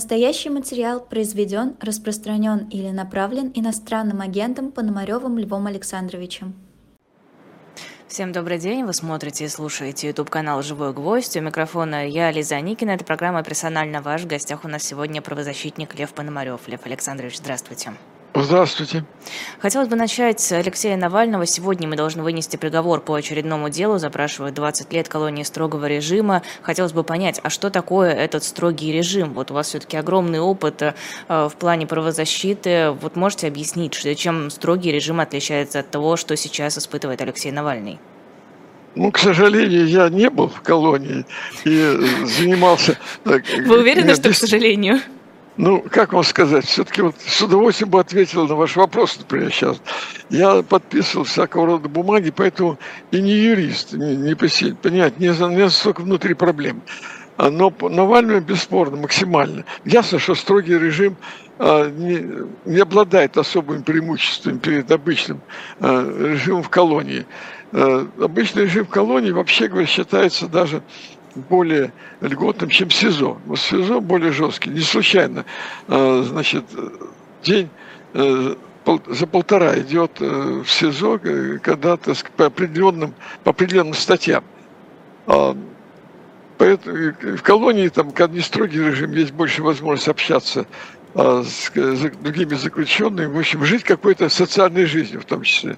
Настоящий материал произведен, распространен или направлен иностранным агентом Пономаревым Львом Александровичем. Всем добрый день. Вы смотрите и слушаете YouTube-канал «Живой гвоздь». У микрофона я, Лиза Никина. Это программа «Персонально ваш». В гостях у нас сегодня правозащитник Лев Пономарев. Лев Александрович, здравствуйте. Здравствуйте. Хотелось бы начать с Алексея Навального. Сегодня мы должны вынести приговор по очередному делу. Запрашивают 20 лет колонии строгого режима. Хотелось бы понять, а что такое этот строгий режим? Вот у вас все-таки огромный опыт э, в плане правозащиты. Вот можете объяснить, чем строгий режим отличается от того, что сейчас испытывает Алексей Навальный? Ну, к сожалению, я не был в колонии и занимался... Э, Вы уверены, что к сожалению? Ну, как вам сказать, все-таки вот с удовольствием бы ответил на ваш вопрос, например, сейчас. Я подписывал всякого рода бумаги, поэтому и не юрист, не, не понять, не, не столько внутри проблем. А, но Навального бесспорно, максимально. Ясно, что строгий режим а, не, не обладает особым преимуществом перед обычным а, режимом в колонии. Обычный режим в колонии, вообще говоря, считается даже более льготным, чем СИЗО. Вот СИЗО более жесткий. Не случайно, а, значит, день э, за полтора идет э, в СИЗО, э, когда то по определенным, по определенным статьям. А, поэтому в колонии, там, когда не строгий режим, есть больше возможность общаться а, с другими заключенными, в общем, жить какой-то социальной жизнью в том числе.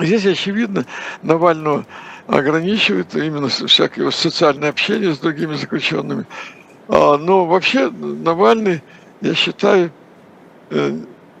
Здесь, очевидно, Навального ограничивает именно всякое социальное общение с другими заключенными. А, но вообще Навальный, я считаю, э,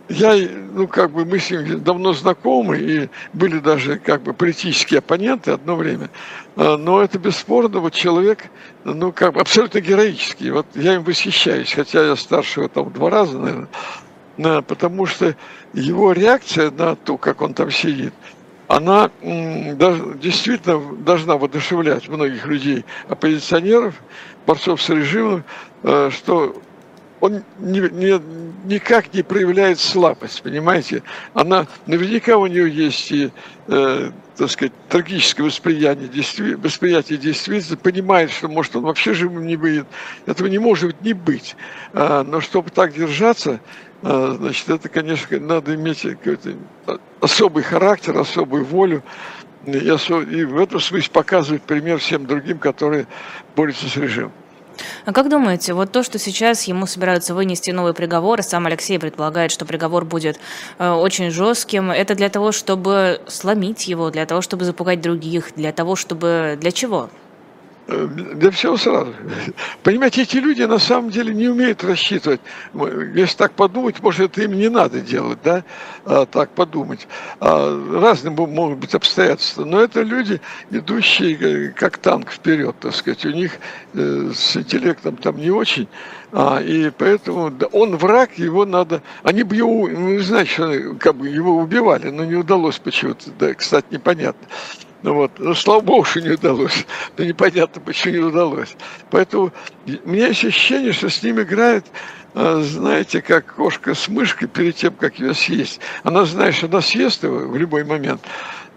я, ну, как бы мы с ним давно знакомы и были даже как бы политические оппоненты одно время. А, но это бесспорно, вот человек, ну, как бы абсолютно героический. Вот я им восхищаюсь, хотя я старше его там два раза, наверное, потому что его реакция на то, как он там сидит – она действительно должна воодушевлять многих людей, оппозиционеров, борцов с режимом, э, что он не, не, никак не проявляет слабость, понимаете? Она, наверняка у нее есть и, э, так сказать, трагическое восприятие, действи, восприятие действительности, понимает, что, может, он вообще живым не будет. Этого не может не быть. А, но чтобы так держаться, значит, это, конечно, надо иметь какой-то особый характер, особую волю. И, и в этом смысле показывать пример всем другим, которые борются с режимом. А как думаете, вот то, что сейчас ему собираются вынести новый приговор, сам Алексей предполагает, что приговор будет э, очень жестким, это для того, чтобы сломить его, для того, чтобы запугать других, для того, чтобы... Для чего? Для всего сразу. Понимаете, эти люди на самом деле не умеют рассчитывать. Если так подумать, может, это им не надо делать, да, а, так подумать. А, разные могут быть обстоятельства. Но это люди, идущие э, как танк вперед, так сказать. У них э, с интеллектом там не очень. А, и поэтому он враг, его надо... Они бы его, ну, знаете, что как бы его убивали, но не удалось почему-то. Да, кстати, непонятно. Ну вот, ну, слава богу, что не удалось. Но непонятно, почему не удалось. Поэтому у меня ощущение, что с ним играет, а, знаете, как кошка с мышкой перед тем, как ее съесть. Она знает, что она съест его в любой момент.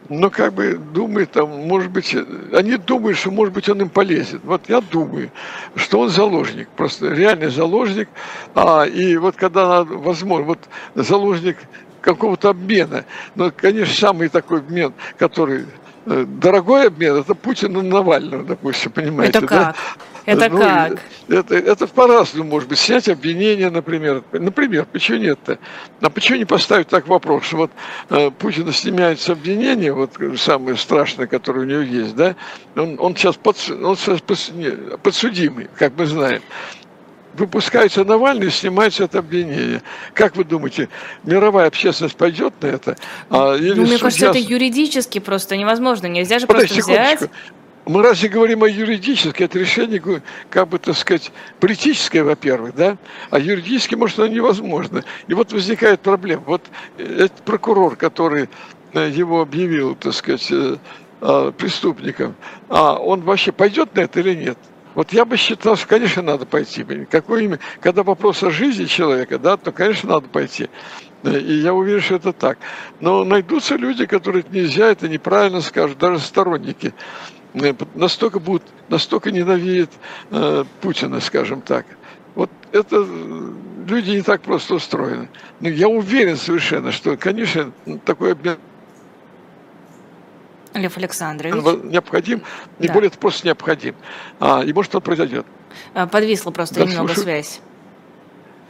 Но как бы думает, там, может быть, они думают, что, может быть, он им полезет. Вот я думаю, что он заложник, просто реальный заложник. А, и вот когда, возможно, вот заложник какого-то обмена. Но, конечно, самый такой обмен, который дорогой обмен это Путин и Навального, допустим, понимаете. Это как? Да? Это ну, как? Это, это по-разному может быть. Снять обвинение, например. Например, почему нет-то? А почему не поставить так вопрос, что вот э, Путина снимается обвинение, вот самое страшное, которое у него есть, да? Он, он сейчас, под, он сейчас подсудимый, как мы знаем выпускается Навальный снимается это обвинение. Как вы думаете, мировая общественность пойдет на это? А, или ну, мне судья... кажется, это юридически просто невозможно. Нельзя же Подожди, просто взять... Мы разве говорим о юридическом, это решение, как бы, так сказать, политическое, во-первых, да, а юридически, может, оно невозможно. И вот возникает проблема. Вот этот прокурор, который э, его объявил, так сказать, э, преступником, а он вообще пойдет на это или нет? Вот я бы считал, что, конечно, надо пойти. Какой имя? Когда вопрос о жизни человека, да, то, конечно, надо пойти. И я уверен, что это так. Но найдутся люди, которые нельзя, это неправильно скажут, даже сторонники. Настолько будут, настолько ненавидят э, Путина, скажем так. Вот это люди не так просто устроены. Но я уверен совершенно, что, конечно, такой обмен Лев Александрович. необходим, не да. более это просто необходим. А, и может он произойдет. А, подвисла просто да, немного слушаю. связь.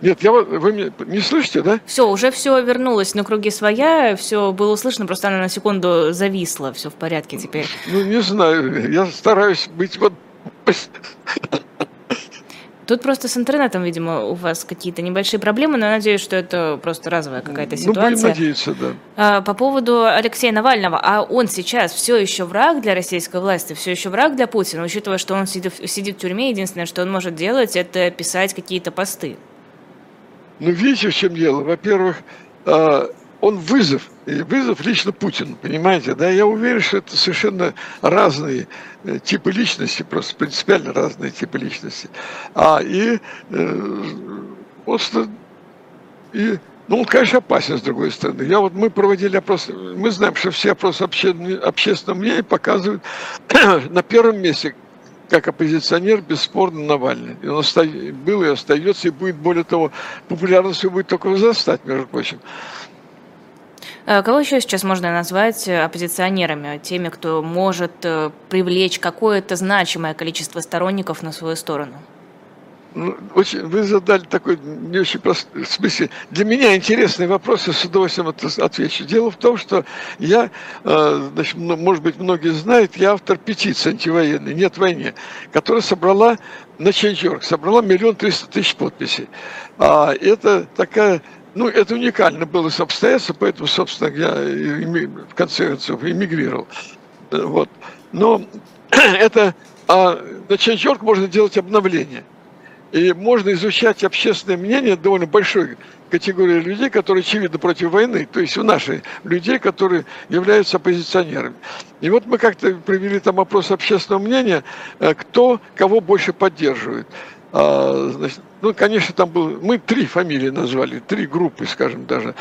Нет, я, вы меня не слышите, да? Все, уже все вернулось на круги своя, все было слышно, просто она на секунду зависла, все в порядке теперь. Ну, не знаю, я стараюсь быть вот Тут просто с интернетом, видимо, у вас какие-то небольшие проблемы, но я надеюсь, что это просто разовая какая-то ситуация. Ну, будем надеяться, да. А, по поводу Алексея Навального, а он сейчас все еще враг для российской власти, все еще враг для Путина, учитывая, что он сидит, сидит в тюрьме, единственное, что он может делать, это писать какие-то посты. Ну, видите, в чем дело? Во-первых, а, он вызов, вызов лично Путину, понимаете, да, я уверен, что это совершенно разные э, типы личности, просто принципиально разные типы личности. А и э, просто и ну, он, конечно, опасен, с другой стороны. Я вот, мы проводили опрос, мы знаем, что все опросы обще, общественного мнения показывают на первом месте, как оппозиционер, бесспорно, Навальный. И он был и остается, и будет, более того, популярность будет только возрастать, между прочим. Э, кого еще сейчас можно назвать э, оппозиционерами, теми, кто может э, привлечь какое-то значимое количество сторонников на свою сторону? Ну, очень, вы задали такой не очень простой, в смысле, для меня интересный вопрос, я с удовольствием отвечу. Дело в том, что я, значит, может быть, многие знают, я автор петиции антивоенной «Нет войне», которая собрала на Change.org, собрала миллион триста тысяч подписей. А это такая ну, это уникально было обстоятельство, поэтому, собственно, я в конце концов эмигрировал. Вот. Но это а на Change.org можно делать обновление. И можно изучать общественное мнение довольно большой категории людей, которые, очевидно, против войны, то есть у наших людей, которые являются оппозиционерами. И вот мы как-то провели там опрос общественного мнения, э, кто кого больше поддерживает. А, значит, ну, конечно, там был, мы три фамилии назвали, три группы, скажем даже.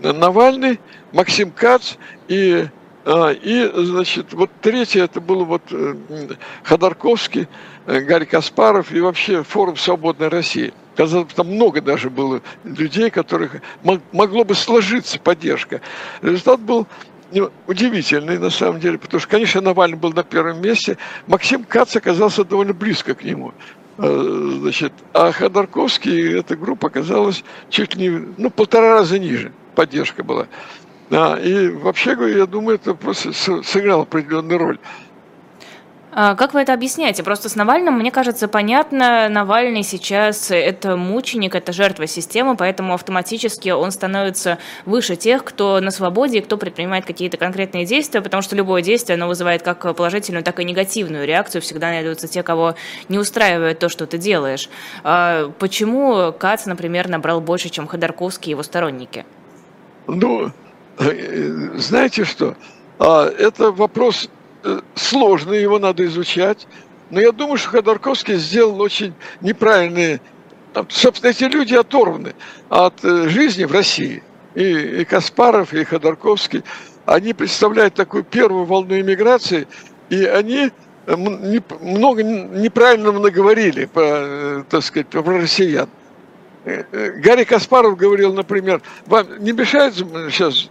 Навальный, Максим Кац и, а, и значит, вот третье, это был вот э, Ходорковский, э, Гарри Каспаров и вообще форум «Свободной России». Казалось, там много даже было людей, которых могло бы сложиться поддержка. Результат был ну, удивительный на самом деле, потому что, конечно, Навальный был на первом месте, Максим Кац оказался довольно близко к нему. Э, значит, а Ходорковский, эта группа оказалась чуть не, ну, полтора раза ниже, поддержка была. А, и вообще я думаю, это просто сыграло определенную роль. А как вы это объясняете? Просто с Навальным, мне кажется, понятно, Навальный сейчас это мученик, это жертва системы, поэтому автоматически он становится выше тех, кто на свободе и кто предпринимает какие-то конкретные действия, потому что любое действие, оно вызывает как положительную, так и негативную реакцию. Всегда найдутся те, кого не устраивает то, что ты делаешь. А почему Кац, например, набрал больше, чем Ходорковский и его сторонники? Ну, э, знаете что? А, это вопрос Э, сложный, его надо изучать. Но я думаю, что Ходорковский сделал очень неправильные... Собственно, эти люди оторваны от э, жизни в России. И, и Каспаров, и Ходорковский, они представляют такую первую волну иммиграции, и они э, много неправильно наговорили, по, так сказать, про россиян. Гарри Каспаров говорил, например, вам не мешает сейчас,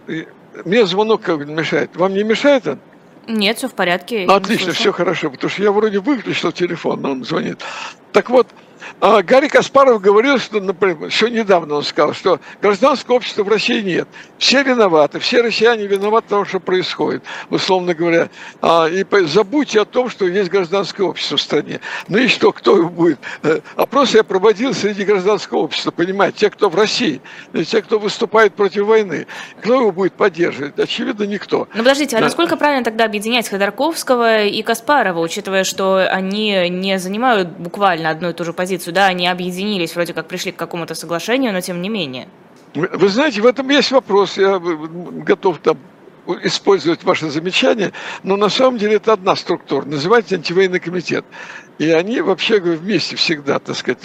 мне звонок как мешает, вам не мешает он? Нет, все в порядке. Отлично, все хорошо, потому что я вроде выключил телефон, но он звонит. Так вот, а Гарри Каспаров говорил, что, например, еще недавно он сказал, что гражданского общества в России нет. Все виноваты, все россияне виноваты в том, что происходит, условно говоря. А, и забудьте о том, что есть гражданское общество в стране. Ну и что, кто его будет? Э, опрос я проводил среди гражданского общества, понимаете, те, кто в России, те, кто выступает против войны. Кто его будет поддерживать? Очевидно, никто. Ну подождите, а насколько правильно тогда объединять Ходорковского и Каспарова, учитывая, что они не занимают буквально одну и ту же позицию? Позицию, да, они объединились, вроде как пришли к какому-то соглашению, но тем не менее. Вы, вы знаете, в этом есть вопрос, я готов там использовать ваши замечания, но на самом деле это одна структура, называется антивоенный комитет. И они вообще вместе всегда, так сказать.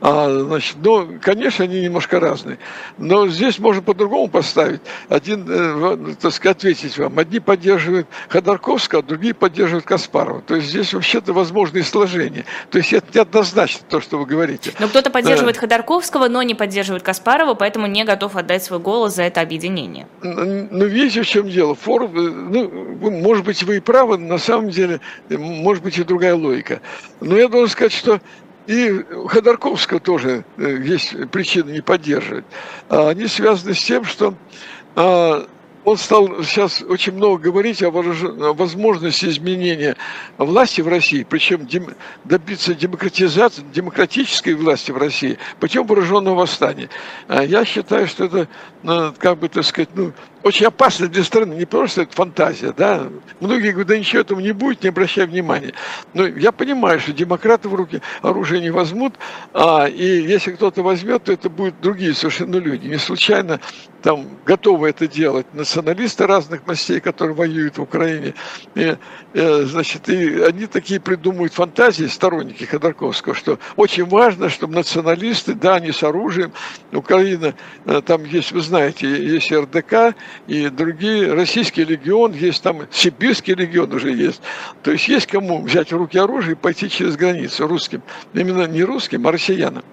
А, значит, ну, конечно, они немножко разные. Но здесь можно по-другому поставить. Один, э, так сказать, ответить вам. Одни поддерживают Ходорковского, а другие поддерживают Каспарова. То есть здесь вообще-то возможные сложения. То есть это неоднозначно то, что вы говорите. Но кто-то поддерживает да. Ходорковского, но не поддерживает Каспарова, поэтому не готов отдать свой голос за это объединение. Ну, видите, в чем дело. Форум, э, ну, может быть, вы и правы, на самом деле, может быть, и другая логика. Но я должен сказать, что и Ходорковского тоже э, есть причины не поддерживать. А они связаны с тем, что а, он стал сейчас очень много говорить о возможности изменения власти в России, причем добиться демократизации, демократической власти в России путем вооруженного восстания. А я считаю, что это, ну, как бы так сказать, ну, очень опасно для страны, не просто это фантазия, да. Многие говорят, да ничего этого не будет, не обращай внимания. Но я понимаю, что демократы в руки оружие не возьмут, а, и если кто-то возьмет, то это будут другие совершенно люди. Не случайно там готовы это делать националисты разных мастей, которые воюют в Украине. И, и, значит, и они такие придумывают фантазии, сторонники Ходорковского, что очень важно, чтобы националисты, да, они с оружием, Украина, э, там есть, вы знаете, есть РДК, и другие, российский легион, есть там сибирский легион уже есть. То есть есть кому взять в руки оружие и пойти через границу русским. Именно не русским, а россиянам.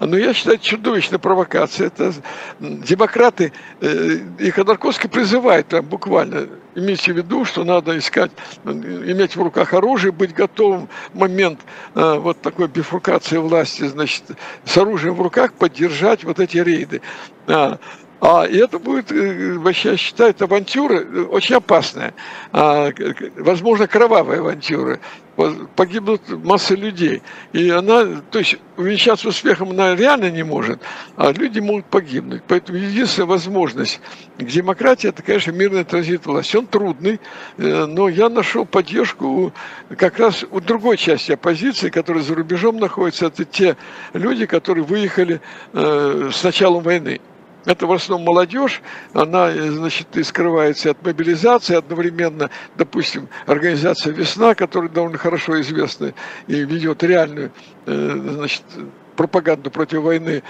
Но я считаю, чудовищная провокация. Это демократы э, и Ходорковский призывает прям буквально, имейте в виду, что надо искать, иметь в руках оружие, быть готовым в момент э, вот такой бифуркации власти, значит, с оружием в руках поддержать вот эти рейды. А, и это будет, э, я считаю, авантюра э, очень опасная. А, возможно, кровавая авантюра. Погибнут масса людей. И она, то есть, увенчаться успехом она реально не может, а люди могут погибнуть. Поэтому единственная возможность к демократии, это, конечно, мирный транзит власти. Он трудный, э, но я нашел поддержку как раз у другой части оппозиции, которая за рубежом находится. Это те люди, которые выехали с началом войны. Это в основном молодежь, она, значит, и скрывается от мобилизации, одновременно, допустим, организация «Весна», которая довольно хорошо известна и ведет реальную, э, значит, пропаганду против войны.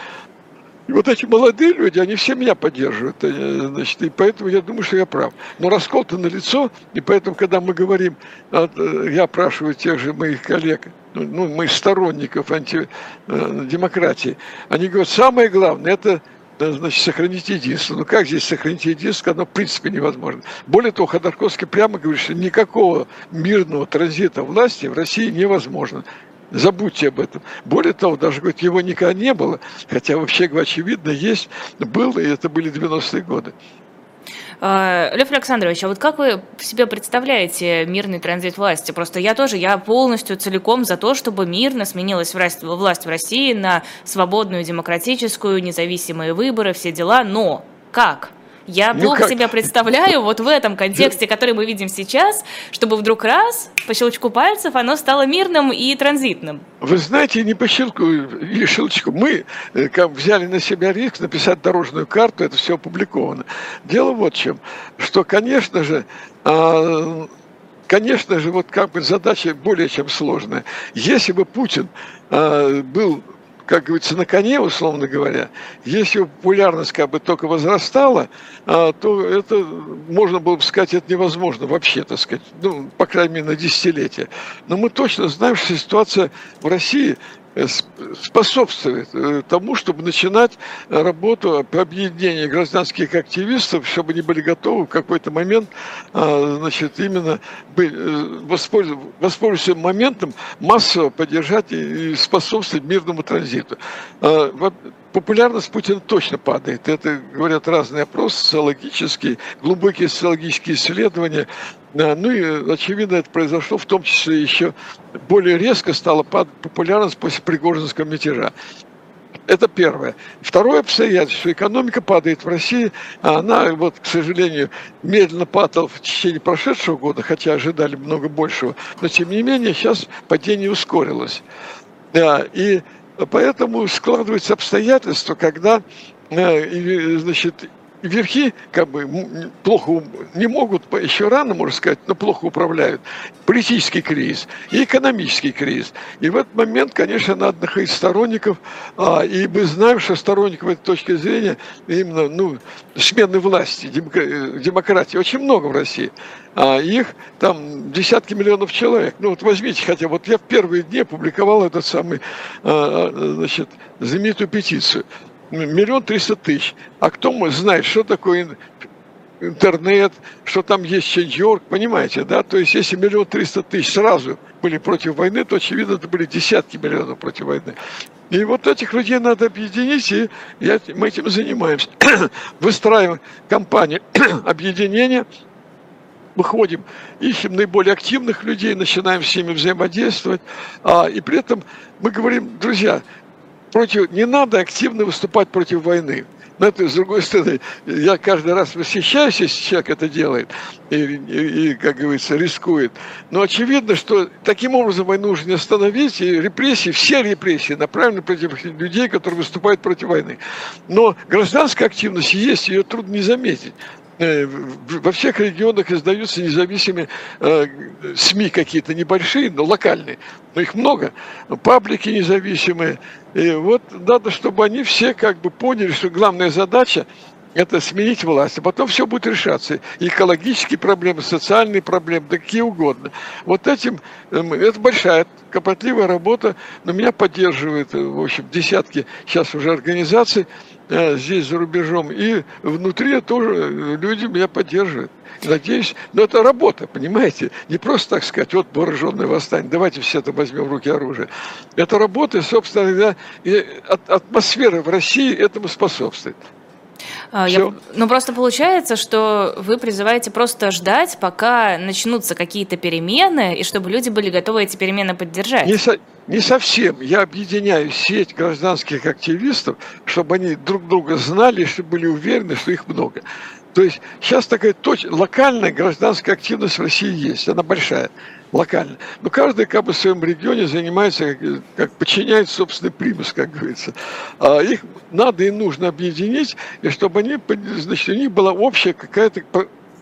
И вот эти молодые люди, они все меня поддерживают, э, значит, и поэтому я думаю, что я прав. Но раскол-то лицо, и поэтому, когда мы говорим, э, я опрашиваю тех же моих коллег, ну, ну моих сторонников антидемократии, они говорят, самое главное, это значит, сохранить единство. Ну как здесь сохранить единство, оно в принципе невозможно. Более того, Ходорковский прямо говорит, что никакого мирного транзита власти в России невозможно. Забудьте об этом. Более того, даже говорит, его никогда не было, хотя вообще, очевидно, есть, был, и это были 90-е годы. А, Лев Александрович, а вот как вы себе представляете мирный транзит власти? Просто я тоже, я полностью целиком за то, чтобы мирно сменилась власть, власть в России на свободную, демократическую, независимые выборы, все дела, но как? Я ну, плохо как? себя представляю вот в этом контексте, который мы видим сейчас, чтобы вдруг раз, по щелчку пальцев, оно стало мирным и транзитным. Вы знаете, не по щелчку или щелчку. Мы э, как, взяли на себя риск написать дорожную карту, это все опубликовано. Дело вот в чем, что, конечно же, а, конечно же, вот как бы задача более чем сложная. Если бы Путин а, был как говорится, на коне, условно говоря, если популярность как бы только возрастала, а, то это, можно было бы сказать, это невозможно вообще, так сказать, ну, по крайней мере, на десятилетия. Но мы точно знаем, что ситуация в России способствует э, тому, чтобы начинать работу по объединению гражданских активистов, чтобы они были готовы в какой-то момент, а, значит, именно э, воспользоваться моментом массово поддержать и способствовать мирному транзиту. А, популярность Путина точно падает. Это говорят разные опросы социологические, глубокие социологические исследования. Ну и, очевидно, это произошло в том числе еще более резко стала популярность после Пригожинского мятежа. Это первое. Второе обстоятельство. Экономика падает в России. А она, вот, к сожалению, медленно падала в течение прошедшего года, хотя ожидали много большего. Но, тем не менее, сейчас падение ускорилось. Да, и Поэтому складываются обстоятельства, когда э, значит, верхи как бы плохо, не могут, еще рано, можно сказать, но плохо управляют. Политический кризис и экономический кризис. И в этот момент, конечно, надо находить сторонников, а, и мы знаем, что сторонников этой точки зрения именно ну, смены власти, демократии очень много в России. А их там десятки миллионов человек. Ну вот возьмите, хотя вот я в первые дни публиковал этот самый, а, а, значит, знаменитую петицию – миллион триста тысяч. А кто знает, что такое интернет, что там есть Change.org, понимаете, да? То есть, если миллион триста тысяч сразу были против войны, то, очевидно, это были десятки миллионов против войны. И вот этих людей надо объединить, и я, мы этим занимаемся. Выстраиваем кампанию объединения, выходим, ищем наиболее активных людей, начинаем с ними взаимодействовать, а, и при этом мы говорим, друзья, против, не надо активно выступать против войны. Но это, с другой стороны, я каждый раз восхищаюсь, если человек это делает и, и, и, как говорится, рискует. Но очевидно, что таким образом войну уже не остановить, и репрессии, все репрессии направлены против людей, которые выступают против войны. Но гражданская активность есть, ее трудно не заметить. Э, во всех регионах издаются независимые э, СМИ какие-то небольшие, но локальные, но их много, паблики независимые. И вот надо, чтобы они все как бы поняли, что главная задача это сменить власть, а потом все будет решаться. И экологические проблемы, социальные проблемы, да какие угодно. Вот этим, эм, это большая, кропотливая работа, но меня поддерживают, в общем, десятки сейчас уже организаций, Э, здесь за рубежом, и внутри тоже люди меня поддерживают. Надеюсь, но это работа, понимаете? Не просто так сказать, вот вооруженное восстание, давайте все это возьмем в руки оружие. Это работа, собственно говоря, и атмосфера в России этому способствует. А, я, ну, просто получается, что вы призываете просто ждать, пока начнутся какие-то перемены, и чтобы люди были готовы эти перемены поддержать. Не, со, не совсем. Я объединяю сеть гражданских активистов, чтобы они друг друга знали, чтобы были уверены, что их много. То есть сейчас такая точ... локальная гражданская активность в России есть, она большая, локальная. Но каждый как бы в своем регионе занимается, как, как подчиняет собственный примус, как говорится. А их надо и нужно объединить, и чтобы они, значит, у них была общая какая-то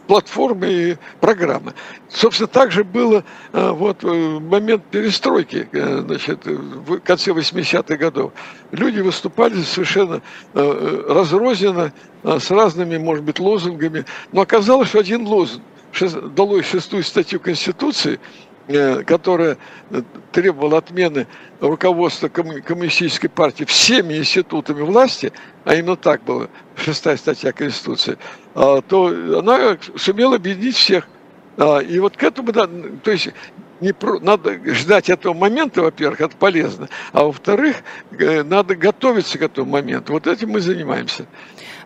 платформы и программы. Собственно, так же было э, вот в э, момент перестройки, э, значит, в конце 80-х годов. Люди выступали совершенно разрозненно, с разными, может быть, лозунгами, но оказалось, что один лозунг, дало шестую статью Конституции, которая требовала отмены руководства коммунистической партии всеми институтами власти, а именно так было, шестая статья Конституции, а, то она сумела объединить всех. А, и вот к этому, то есть не про, надо ждать этого момента, во-первых, это полезно, а во-вторых, э, надо готовиться к этому моменту. Вот этим мы занимаемся.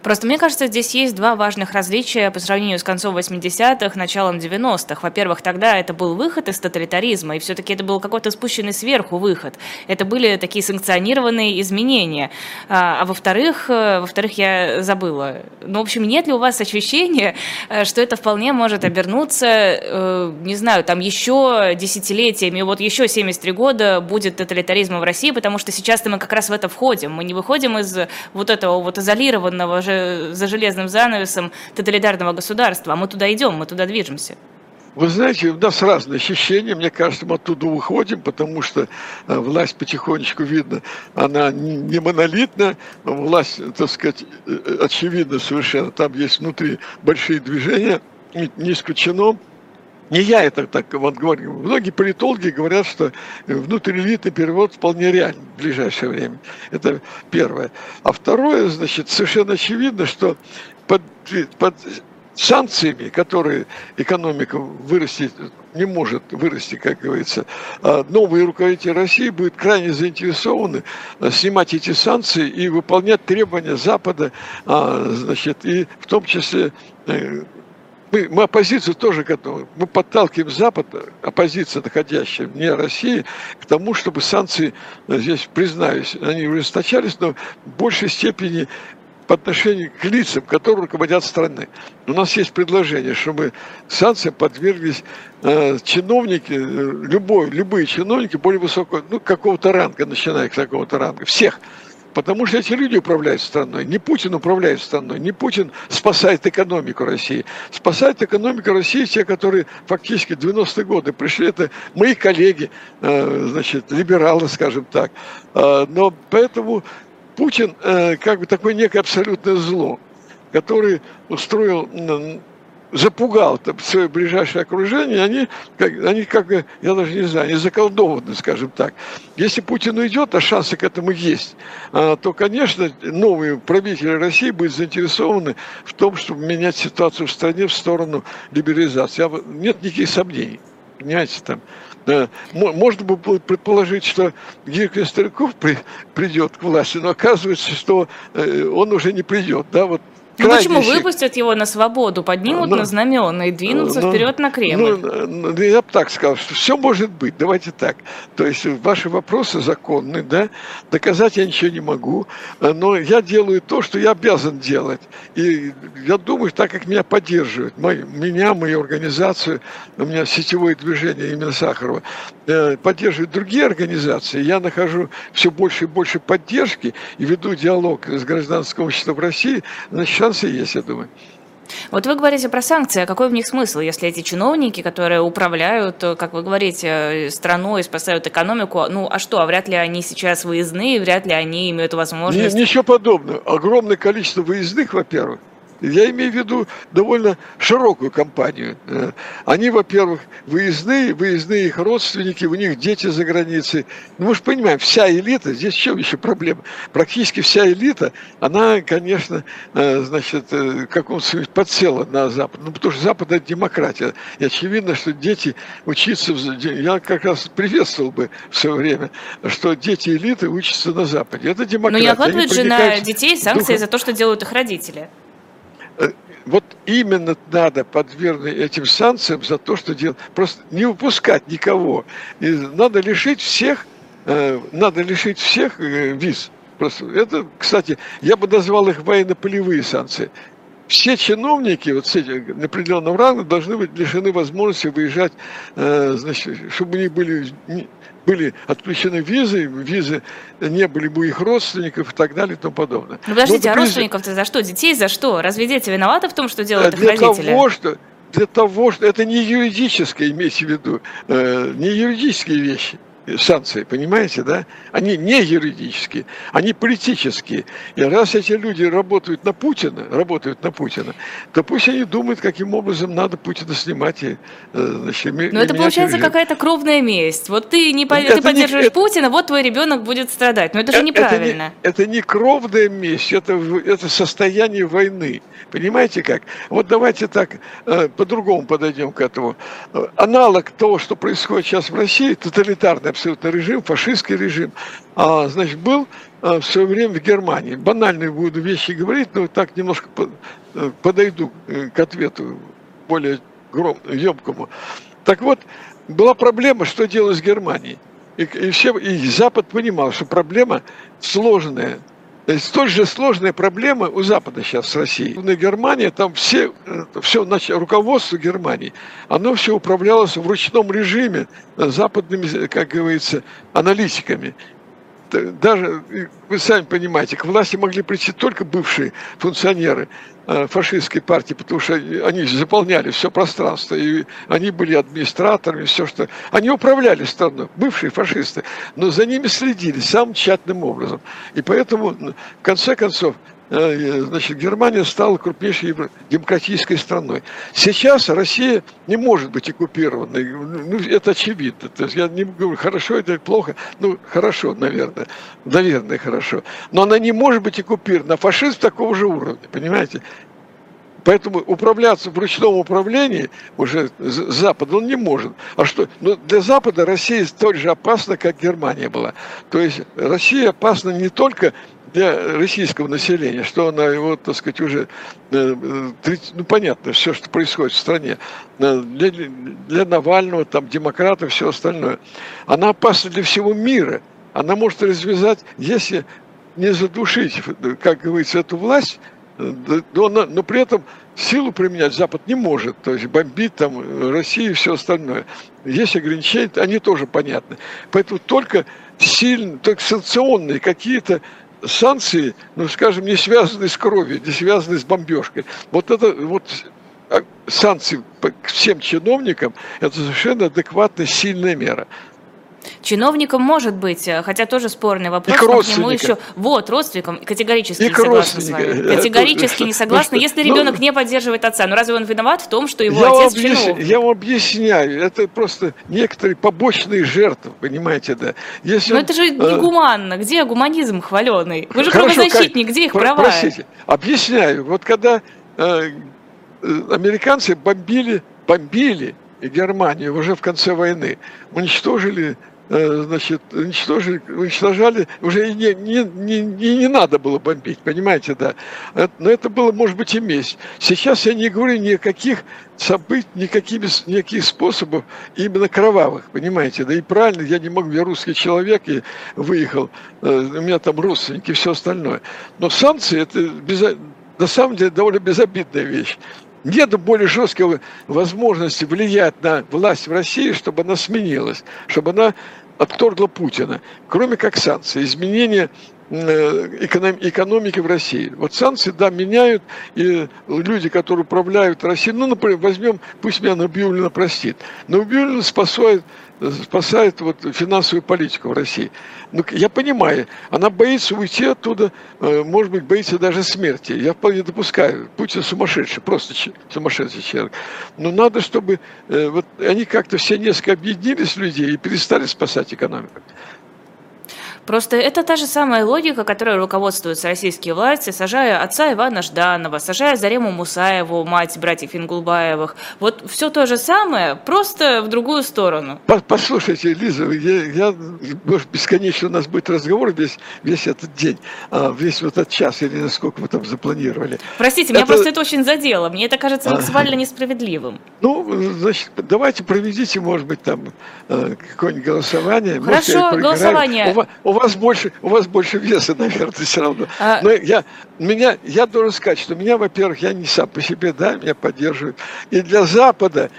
Просто мне кажется, здесь есть два важных различия по сравнению с концом 80-х, началом 90-х. Во-первых, тогда это был выход из тоталитаризма, и все-таки это был какой-то спущенный сверху выход. Это были такие санкционированные изменения. А, а во-вторых, э, во-вторых, я забыла. Ну, в общем, нет ли у вас ощущения, э, что это вполне может обернуться, э, не знаю, там еще десятилетиями, вот еще 73 года будет тоталитаризм в России, потому что сейчас мы как раз в это входим. Мы не выходим из вот этого вот изолированного же за железным занавесом тоталитарного государства, а мы туда идем, мы туда движемся. Вы знаете, у нас разные ощущения. Мне кажется, мы оттуда выходим, потому что э, власть потихонечку видно, она не монолитна. Власть, так сказать, э, очевидно совершенно. Там есть внутри большие движения. Не исключено, не я это так вот говорю. Многие политологи говорят, что внутриэлитный перевод вполне реален в ближайшее время. Это первое. А второе, значит, совершенно очевидно, что под, под санкциями, которые экономика вырасти не может вырасти, как говорится, а новые руководители России будут крайне заинтересованы а, снимать эти санкции и выполнять требования Запада, а, значит, и в том числе э, мы, мы оппозицию тоже готовы. Мы подталкиваем Запад, оппозиция, находящая вне России, к тому, чтобы санкции, э, здесь признаюсь, они ужесточались, но в большей степени по отношению к лицам, которые руководят страной. У нас есть предложение, чтобы санкциям подверглись э, чиновники, э, любой, любые чиновники более высокого, ну, какого-то ранга, начиная с какого-то ранга, всех Потому что эти люди управляют страной. Не Путин управляет страной, не Путин спасает экономику России. Спасает экономику России те, которые фактически 90-е годы пришли. Это мои коллеги, э, значит, либералы, скажем так. Э, но поэтому Путин э, как бы такое некое абсолютное зло, который устроил запугал там, свое ближайшее окружение, они как, они как я даже не знаю, они заколдованы, скажем так. Если Путин уйдет, а шансы к этому есть, а, то, конечно, новые правители России будут заинтересованы в том, чтобы менять ситуацию в стране в сторону либерализации. Нет никаких сомнений. Понимаете, там. Можно было предположить, что Гиркин Стариков при, придет к власти, но оказывается, что э, он уже не придет. Да, вот ну почему выпустят его на свободу, поднимут ну, на знамена и двинутся ну, вперед на Кремль? Ну, ну, я бы так сказал, что все может быть. Давайте так. То есть ваши вопросы законны, да? Доказать я ничего не могу, но я делаю то, что я обязан делать. И я думаю, так как меня поддерживают, мой, меня, мою организацию, у меня сетевое движение именно Сахарова, э, поддерживают другие организации, я нахожу все больше и больше поддержки и веду диалог с гражданским обществом России, значит, шансы есть, я думаю. Вот вы говорите про санкции, а какой в них смысл, если эти чиновники, которые управляют, как вы говорите, страной, спасают экономику, ну а что, а вряд ли они сейчас выездные, вряд ли они имеют возможность... Ничего подобного. Огромное количество выездных, во-первых. Я имею в виду довольно широкую компанию. Э, они, во-первых, выездные, выездные их родственники, у них дети за границей. Ну, мы же понимаем, вся элита, здесь еще еще проблема. Практически вся элита, она, конечно, э, значит, э, как он сказать, подсела на Запад. Ну, потому что Запад – это демократия. И очевидно, что дети учиться, я как раз приветствовал бы в свое время, что дети элиты учатся на Западе. Это демократия. Но не накладывают же на детей санкции духом... за то, что делают их родители вот именно надо подвергнуть этим санкциям за то, что делать. Просто не выпускать никого. Надо лишить всех, э, надо лишить всех э, виз. Просто это, кстати, я бы назвал их военно-полевые санкции. Все чиновники вот с этим определенным рангом должны быть лишены возможности выезжать, э, значит, чтобы у них были были отключены визы, визы не были бы их родственников и так далее и тому подобное. Ну подождите, Но, а родственников-то за что? Детей за что? Разве дети виноваты в том, что делают для их родители? Того, что, для того, что это не юридическое, имейте в виду, э, не юридические вещи санкции, понимаете, да? Они не юридические, они политические. И раз эти люди работают на Путина, работают на Путина, то пусть они думают, каким образом надо Путина снимать. И, э, значит, Но это получается какая-то кровная месть. Вот ты, не, это ты поддерживаешь не, Путина, вот твой ребенок будет страдать. Но это же неправильно. Это не, это не кровная месть, это, это состояние войны. Понимаете как? Вот давайте так э, по-другому подойдем к этому. Аналог того, что происходит сейчас в России, тоталитарный абсолютно режим, фашистский режим, а, значит, был а, в свое время в Германии. Банальные буду вещи говорить, но так немножко э, подойду э, к ответу более гром, емкому. Так вот, была проблема, что делать с Германией. И, и, все, и Запад понимал, что проблема сложная. Есть столь же сложная проблема у Запада сейчас с Россией. На Германии там все, э, все значит, руководство Германии, оно все управлялось в ручном режиме западными, как говорится, аналитиками даже, вы сами понимаете, к власти могли прийти только бывшие функционеры э, фашистской партии, потому что они заполняли все пространство, и они были администраторами, все что... Они управляли страной, бывшие фашисты, но за ними следили самым тщательным образом. И поэтому, в конце концов, Э, значит, Германия стала крупнейшей демократической страной. Сейчас Россия не может быть оккупированной. Ну, это очевидно. То есть я не говорю, хорошо это плохо. Ну, хорошо, наверное. Наверное, хорошо. Но она не может быть оккупирована. Фашизм такого же уровня, понимаете? Поэтому управляться в ручном управлении уже Запад он не может. А что? Ну, для Запада Россия столь же опасна, как Германия была. То есть Россия опасна не только для российского населения, что она его, так сказать, уже, э, ну, понятно, все, что происходит в стране, э, для, для Навального, там, демократов, все остальное, она опасна для всего мира. Она может развязать, если не задушить, как говорится, эту власть, э, но, но при этом силу применять Запад не может, то есть бомбить там Россию и все остальное. Есть ограничения, они тоже понятны. Поэтому только сильные, только санкционные какие-то санкции, ну, скажем, не связаны с кровью, не связаны с бомбежкой. Вот это вот а, санкции всем чиновникам – это совершенно адекватная, сильная мера. Чиновникам может быть, э, хотя тоже спорный вопрос. И к родственникам. еще... Вот, родственникам категорически и не согласна с вами. Категорически не согласна, ну, если ребенок ну, не поддерживает отца. Но разве он виноват в том, что его я отец объяс... чиновник? Я вам объясняю, это просто некоторые побочные жертвы, понимаете, да. Если Но он, это же негуманно. Где гуманизм хваленый? Вы же Хорошо, правозащитник, как... где их права? Простите, объясняю. Вот когда э, э, американцы бомбили, бомбили Германию уже в конце войны, уничтожили Э, значит, уничтожили, уничтожали, уже не, не, не, не надо было бомбить, понимаете, да. Но это было, может быть, и месть. Сейчас я не говорю ни каких событий, никакими, никаких способов именно кровавых, понимаете, да и правильно, я не могу, я русский человек и выехал, э, у меня там родственники и все остальное. Но санкции, это без, на самом деле довольно безобидная вещь. Нет более жесткой возможности влиять на власть в России, чтобы она сменилась, чтобы она отторгла Путина, кроме как санкции, изменения э, экономики в России. Вот санкции, да, меняют, и люди, которые управляют Россией, ну, например, возьмем, пусть меня Набиулина простит, Набиулина спасает спасает вот финансовую политику в России. Ну, я понимаю, она боится уйти оттуда, э, может быть, боится даже смерти. Я вполне допускаю. Путин сумасшедший, просто сумасшедший человек. Но надо, чтобы э, вот они как-то все несколько объединились людей и перестали спасать экономику. Просто это та же самая логика, которой руководствуются российские власти, сажая отца Ивана Жданова, сажая Зарему Мусаеву, мать братьев Ингулбаевых. Вот все то же самое, просто в другую сторону. Послушайте, Лиза, я, я может, бесконечно у нас будет разговор весь, весь этот день, а, весь вот этот час, или насколько вы там запланировали. Простите, меня это... просто это очень задело. Мне это кажется максимально несправедливым. Ну, значит, давайте проведите, может быть, там э, какое-нибудь голосование. Хорошо, голосование. У, у вас больше, у вас больше веса, наверное, все равно. А... Но я, меня, я должен сказать, что меня, во-первых, я не сам по себе, да, меня поддерживают. И для Запада,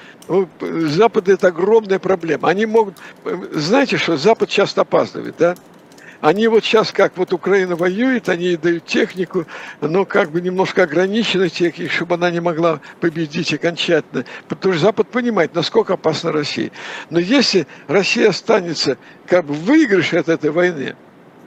Запада это огромная проблема. Они могут, знаете, что Запад часто опаздывает, да? Они вот сейчас, как вот Украина воюет, они дают технику, но как бы немножко ограничена техника, чтобы она не могла победить окончательно. Потому что Запад понимает, насколько опасна Россия. Но если Россия останется как бы в выигрыше от этой войны,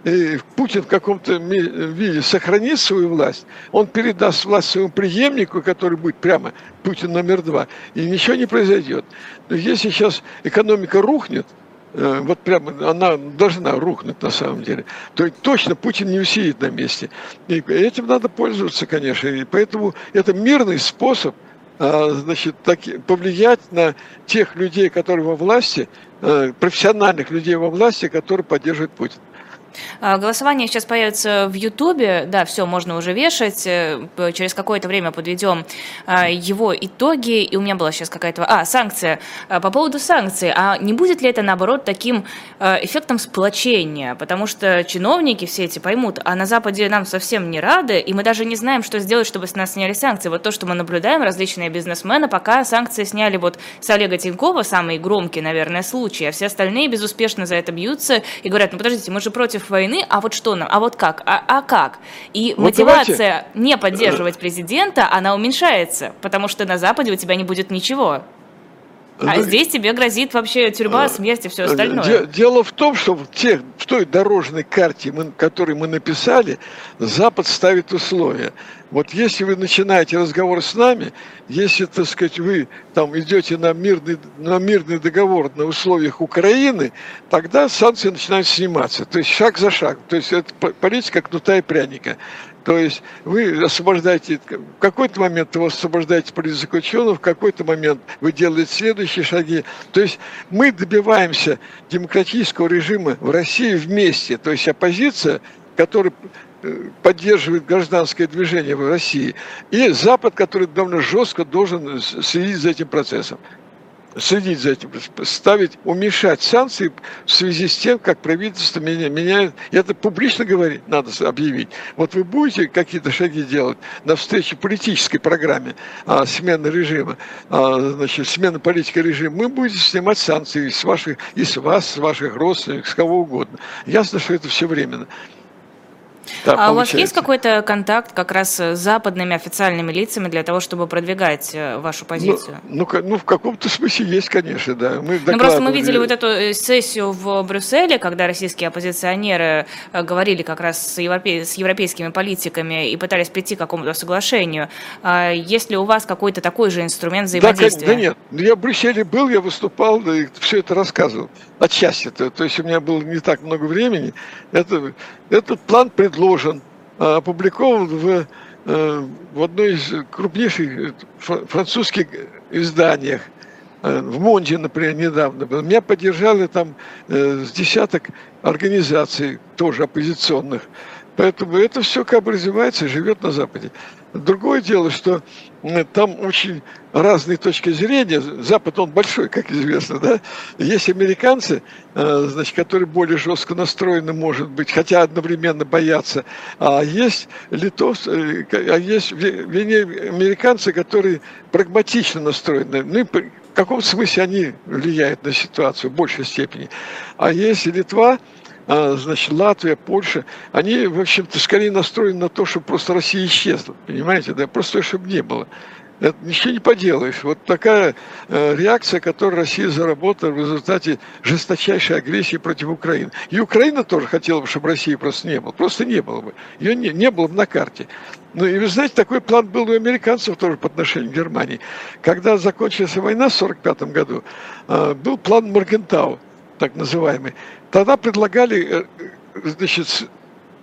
и Путин в каком-то виде сохранит свою власть, он передаст власть своему преемнику, который будет прямо Путин номер два, и ничего не произойдет. Но если сейчас экономика рухнет, вот прямо она должна рухнуть на самом деле, то точно Путин не усидит на месте. И этим надо пользоваться, конечно. И поэтому это мирный способ а, значит, так, повлиять на тех людей, которые во власти, э, профессиональных людей во власти, которые поддерживают Путина. А, голосование сейчас появится в Ютубе. Да, все, можно уже вешать. Э, через какое-то время подведем а, его итоги. И у меня была сейчас какая-то... А, санкция. А, по поводу санкций. А не будет ли это, наоборот, таким эффектом сплочения? Потому что чиновники все эти поймут, а на Западе нам совсем не рады, и мы даже не знаем, что сделать, чтобы с нас сняли санкции. Вот то, что мы наблюдаем, различные бизнесмены, пока санкции сняли вот с Олега Тинькова, самый громкий, наверное, случай, а все остальные безуспешно за это бьются и говорят, ну подождите, мы же против против войны, а вот что нам, а вот как, а, а как? И вот мотивация давайте. не поддерживать президента, она уменьшается, потому что на Западе у тебя не будет ничего. А здесь тебе грозит вообще тюрьма, смерть и все остальное. Дело в том, что в, тех, в той дорожной карте, мы, которую мы написали, Запад ставит условия. Вот если вы начинаете разговор с нами, если, так сказать, вы там идете на мирный, на мирный договор на условиях Украины, тогда санкции начинают сниматься. То есть шаг за шагом. То есть это политика кнута и пряника. То есть вы освобождаете, в какой-то момент вы освобождаете политзаключенных, в какой-то момент вы делаете следующие шаги. То есть мы добиваемся демократического режима в России вместе. То есть оппозиция, которая э, поддерживает гражданское движение в России, и Запад, который довольно жестко должен следить за этим процессом следить за этим, ставить, уменьшать санкции в связи с тем, как правительство меня, меняет. И это публично говорить, надо объявить. Вот вы будете какие-то шаги делать навстречу политической программе а, смены режима, а, значит, смены политики режима, мы будем снимать санкции с ваших, и вас, с ваших родственников, с кого угодно. Ясно, что это все временно. Да, а у вас есть какой-то контакт как раз с западными официальными лицами для того, чтобы продвигать э, вашу позицию? Ну, ну, ну в каком-то смысле есть, конечно, да. Мы ну, просто мы видели вот эту э, сессию в Брюсселе, когда российские оппозиционеры э, говорили как раз с, европей, с европейскими политиками и пытались прийти к какому-то соглашению. А есть ли у вас какой-то такой же инструмент взаимодействия? Да, да нет. Я в Брюсселе был, я выступал, да, и все это рассказывал. Отчасти. -то. то есть у меня было не так много времени. Это, этот план предложен, а, опубликован в, э, в одной из крупнейших французских изданиях. Э, в Монде, например, недавно. Меня поддержали там э, с десяток организаций, тоже оппозиционных. Поэтому это все как бы развивается и живет на Западе. Другое дело, что там очень разные точки зрения. Запад, он большой, как известно, да. Есть американцы, э, значит, которые более жестко настроены, может быть, хотя одновременно боятся. А есть литовцы, а есть американцы, которые прагматично настроены. Ну, в каком смысле они влияют на ситуацию в большей степени. А есть Литва, значит, Латвия, Польша, они, в общем-то, скорее настроены на то, чтобы просто Россия исчезла, понимаете, да, просто чтобы не было. Это ничего не поделаешь. Вот такая э, реакция, которую Россия заработала в результате жесточайшей агрессии против Украины. И Украина тоже хотела бы, чтобы России просто не было. Просто не было бы. Ее не, не было бы на карте. Ну и вы знаете, такой план был у американцев тоже по отношению к Германии. Когда закончилась война в 1945 году, э, был план Маргентау, так называемый. Тогда предлагали э, значит,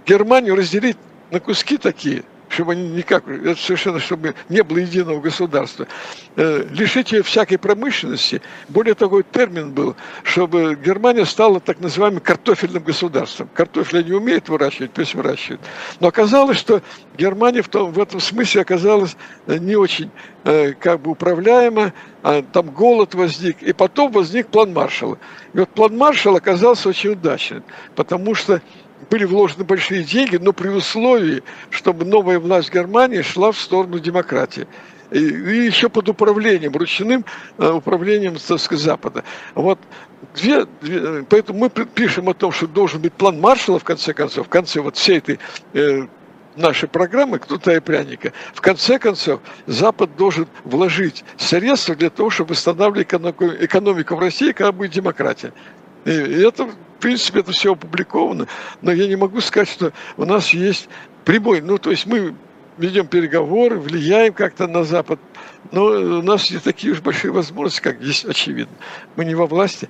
Германию разделить на куски такие – чтобы они никак, это совершенно, чтобы не было единого государства. Э, лишить ее всякой промышленности. Более такой термин был, чтобы Германия стала так называемым картофельным государством. Картофель они умеют выращивать, пусть выращивают. Но оказалось, что Германия в, том, в этом смысле оказалась э, не очень э, как бы управляема, а там голод возник, и потом возник план Маршалла. И вот план Маршалла оказался очень удачным, потому что были вложены большие деньги, но при условии, чтобы новая власть Германии шла в сторону демократии. И, еще под управлением, ручным э, управлением, Запада. Вот две, две, поэтому мы пишем о том, что должен быть план Маршала, в конце концов, в конце вот всей этой э, нашей программы «Кнута и пряника». В конце концов, Запад должен вложить средства для того, чтобы восстанавливать экономику в России, когда будет демократия. И это принципе, это все опубликовано, но я не могу сказать, что у нас есть прибой. Ну, то есть мы ведем переговоры, влияем как-то на Запад, но у нас не такие уж большие возможности, как здесь очевидно. Мы не во власти.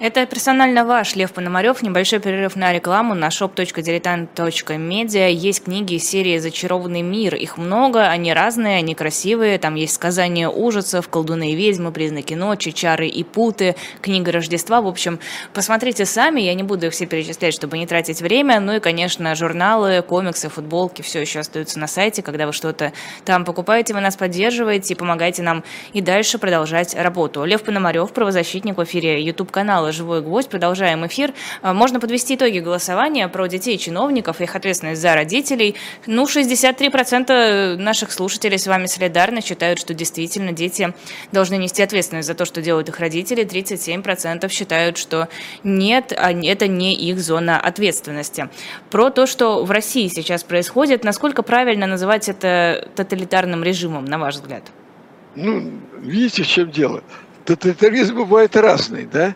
Это персонально ваш Лев Пономарев. Небольшой перерыв на рекламу на shop.diletant.media. Есть книги из серии «Зачарованный мир». Их много, они разные, они красивые. Там есть сказания ужасов, колдуны и ведьмы, признаки ночи, чары и путы, книга Рождества. В общем, посмотрите сами. Я не буду их все перечислять, чтобы не тратить время. Ну и, конечно, журналы, комиксы, футболки все еще остаются на сайте. Когда вы что-то там покупаете, вы нас поддерживаете и помогаете нам и дальше продолжать работу. Лев Пономарев, правозащитник в эфире YouTube-канала «Живой гвоздь». Продолжаем эфир. А, можно подвести итоги голосования про детей чиновников и их ответственность за родителей. Ну, 63% наших слушателей с вами солидарны, считают, что действительно дети должны нести ответственность за то, что делают их родители. 37% считают, что нет, а это не их зона ответственности. Про то, что в России сейчас происходит, насколько правильно называть это тоталитарным режимом, на ваш взгляд? Ну, видите, в чем дело? Тоталитаризм бывает разный, да?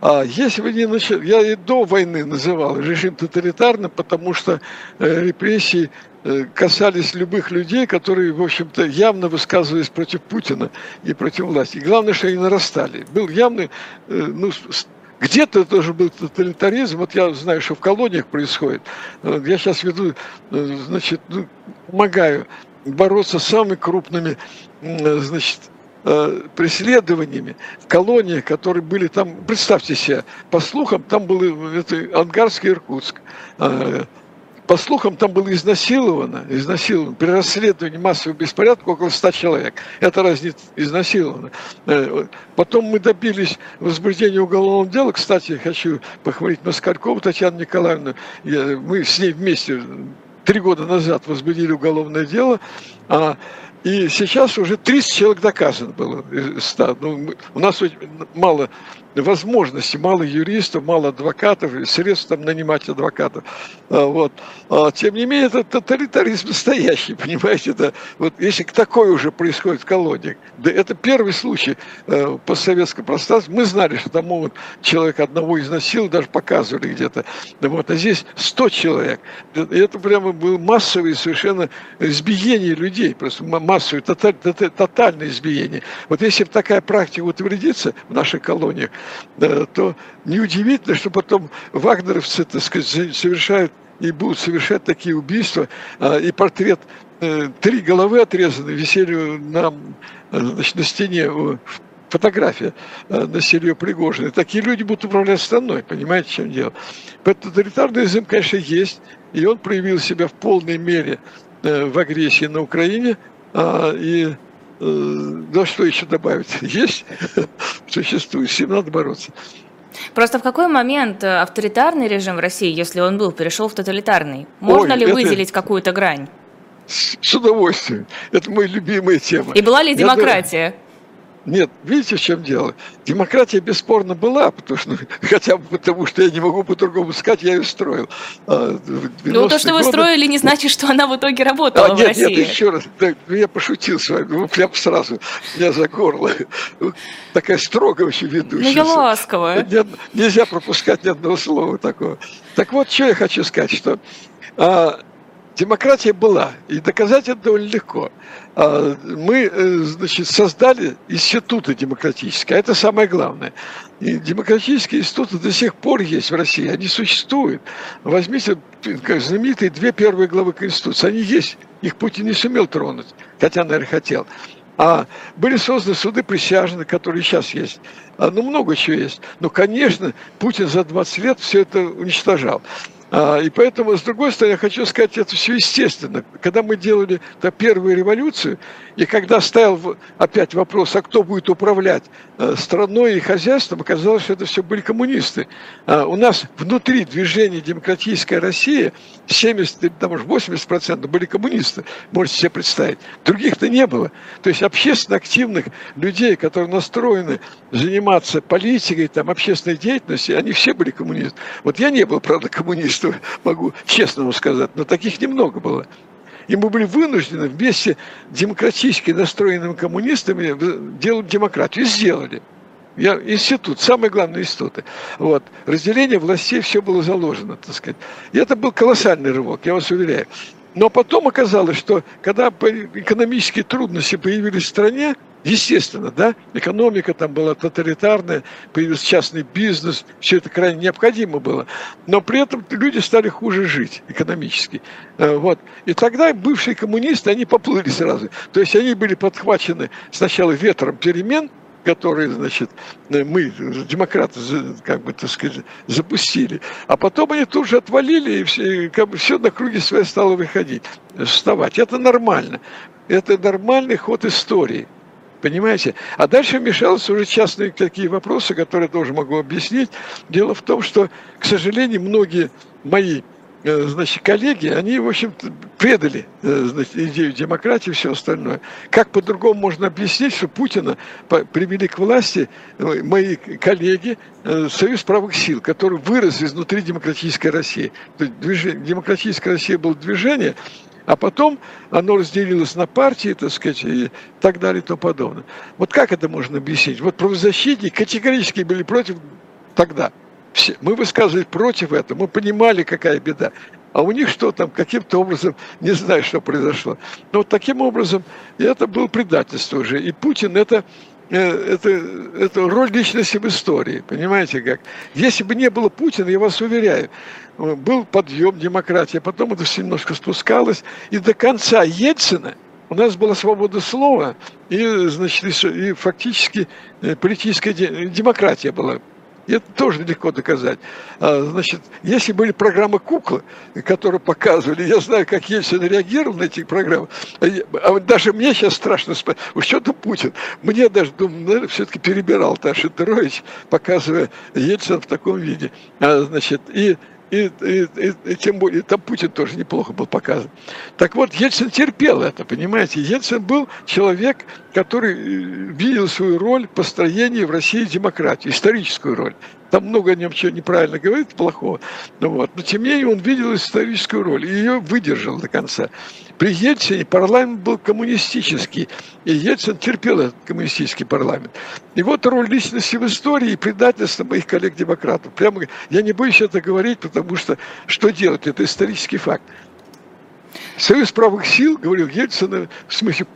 А если вы не начали, я и до войны называл режим тоталитарным, потому что э, репрессии э, касались любых людей, которые, в общем-то, явно высказывались против Путина и против власти. И главное, что они нарастали. Был явный, э, ну, где-то тоже был тоталитаризм. Вот я знаю, что в колониях происходит. Я сейчас веду, значит, ну, помогаю бороться с самыми крупными, значит, преследованиями в колониях, которые были там, представьте себе, по слухам, там был это Ангарский Иркутск, э, по слухам, там было изнасиловано, изнасиловано при расследовании массовых беспорядков около 100 человек. Это раз не изнасиловано. Э, потом мы добились возбуждения уголовного дела. Кстати, хочу похвалить Москалькову Татьяну Николаевну. Мы с ней вместе три года назад возбудили уголовное дело. А и сейчас уже 30 человек доказано было. Ну, у нас мало возможности, мало юристов, мало адвокатов, средств там нанимать адвокатов. А, вот. А, тем не менее, это тоталитаризм настоящий, понимаете? Это, вот если такое уже происходит в колониях, да это первый случай э, постсоветском пространстве. Мы знали, что там могут человек одного изнасиловать, даже показывали где-то. Вот. А здесь 100 человек. И это прямо было массовое совершенно избиение людей, просто массовое, тоталь, тотальное избиение. Вот если бы такая практика утвердится в наших колониях, то неудивительно, что потом вагнеровцы, так сказать, совершают и будут совершать такие убийства. А, и портрет э, три головы отрезаны висели на, значит, на стене фотография э, на Серею Пригожина. Такие люди будут управлять страной, понимаете, в чем дело. Поэтому тоталитарный конечно, есть, и он проявил себя в полной мере э, в агрессии на Украине, а, и ну что еще добавить? Есть, существует, с ним надо бороться. Просто в какой момент э, авторитарный режим в России, если он был, перешел в тоталитарный? Можно Ой, ли это... выделить какую-то грань? С, с удовольствием. Это моя любимая тема. И была ли демократия? Я, нет, видите, в чем дело? Демократия бесспорно была, потому что, ну, хотя бы потому, что я не могу по-другому сказать, я ее строил. А, ну, то, что годы... вы строили, не значит, что она в итоге работала а, в нет, России. Нет, еще раз, да, ну, я пошутил с вами, ну, прям сразу меня за горло. Такая строгая очень ведущая. Ну, я ласковая. Нельзя пропускать ни одного слова такого. Так вот, что я хочу сказать, что а, демократия была, и доказать это довольно легко. А, мы, э, значит, создали институты демократические, а это самое главное. И демократические институты до сих пор есть в России, они существуют. Возьмите как знаменитые две первые главы Конституции, они есть, их Путин не сумел тронуть, хотя, наверное, хотел. А были созданы суды присяжных, которые сейчас есть. А, ну, много чего есть. Но, конечно, Путин за 20 лет все это уничтожал. А, и поэтому, с другой стороны, я хочу сказать, это все естественно. Когда мы делали -то первую революцию, и когда стоял опять вопрос, а кто будет управлять э, страной и хозяйством, оказалось, что это все были коммунисты. А, у нас внутри движения «Демократическая Россия» 70, там уж 80 процентов были коммунисты, можете себе представить. Других-то не было. То есть общественно активных людей, которые настроены заниматься политикой, там, общественной деятельностью, они все были коммунисты. Вот я не был, правда, коммунистом, могу честно вам сказать, но таких немного было. И мы были вынуждены вместе демократически настроенными коммунистами делать демократию. И сделали. Я, институт, самые главные институты. Вот. Разделение властей, все было заложено, так сказать. И это был колоссальный рывок, я вас уверяю. Но потом оказалось, что когда экономические трудности появились в стране, естественно, да, экономика там была тоталитарная, появился частный бизнес, все это крайне необходимо было. Но при этом люди стали хуже жить экономически. Э, вот. И тогда бывшие коммунисты, они поплыли сразу. То есть они были подхвачены сначала ветром перемен, которые, значит, мы, демократы, как бы, так сказать, запустили. А потом они тут же отвалили, и все, как бы, все на круги своей стало выходить, вставать. Это нормально. Это нормальный ход истории. Понимаете? А дальше вмешались уже частные такие вопросы, которые я тоже могу объяснить. Дело в том, что, к сожалению, многие мои Э, значит, коллеги, они, в общем предали э, значит, идею демократии и все остальное. Как по-другому можно объяснить, что Путина привели к власти э, мои коллеги Союз правых сил, который вырос изнутри демократической России. То есть движение, демократическая Россия было движение, а потом оно разделилось на партии, так сказать, и так далее и тому подобное. Вот как это можно объяснить? Вот правозащитники категорически были против тогда – все, мы высказывали против этого, мы понимали, какая беда. А у них что там, каким-то образом, не знаю, что произошло. Но вот таким образом, это было предательство уже. И Путин это, э, это, это роль личности в истории, понимаете как? Если бы не было Путина, я вас уверяю, был подъем демократии, потом это все немножко спускалось, и до конца Ельцина у нас была свобода слова, и, значит, и фактически э, политическая демократия была и это тоже легко доказать. А, значит, если были программы «Куклы», которые показывали, я знаю, как Ельцин реагировал на эти программы, а, а даже мне сейчас страшно спать. Уж что-то Путин. Мне даже, думаю, наверное, все-таки перебирал Таша Тарович, показывая Ельцина в таком виде. А, значит, и и, и, и, и тем более, там Путин тоже неплохо был показан. Так вот, Ельцин терпел это, понимаете. Ельцин был человек, который э, видел свою роль построения в России демократии, историческую роль. Там много о нем чего неправильно говорит, плохого. Ну, вот. Но тем не менее он видел историческую роль и ее выдержал до конца. При Ельцине парламент был коммунистический, и Ельцин терпел этот коммунистический парламент. И вот роль личности в истории и предательство моих коллег-демократов. Прямо я не боюсь это говорить, потому что что делать? Это исторический факт. Союз правых сил, говорил Ельцин, в смысле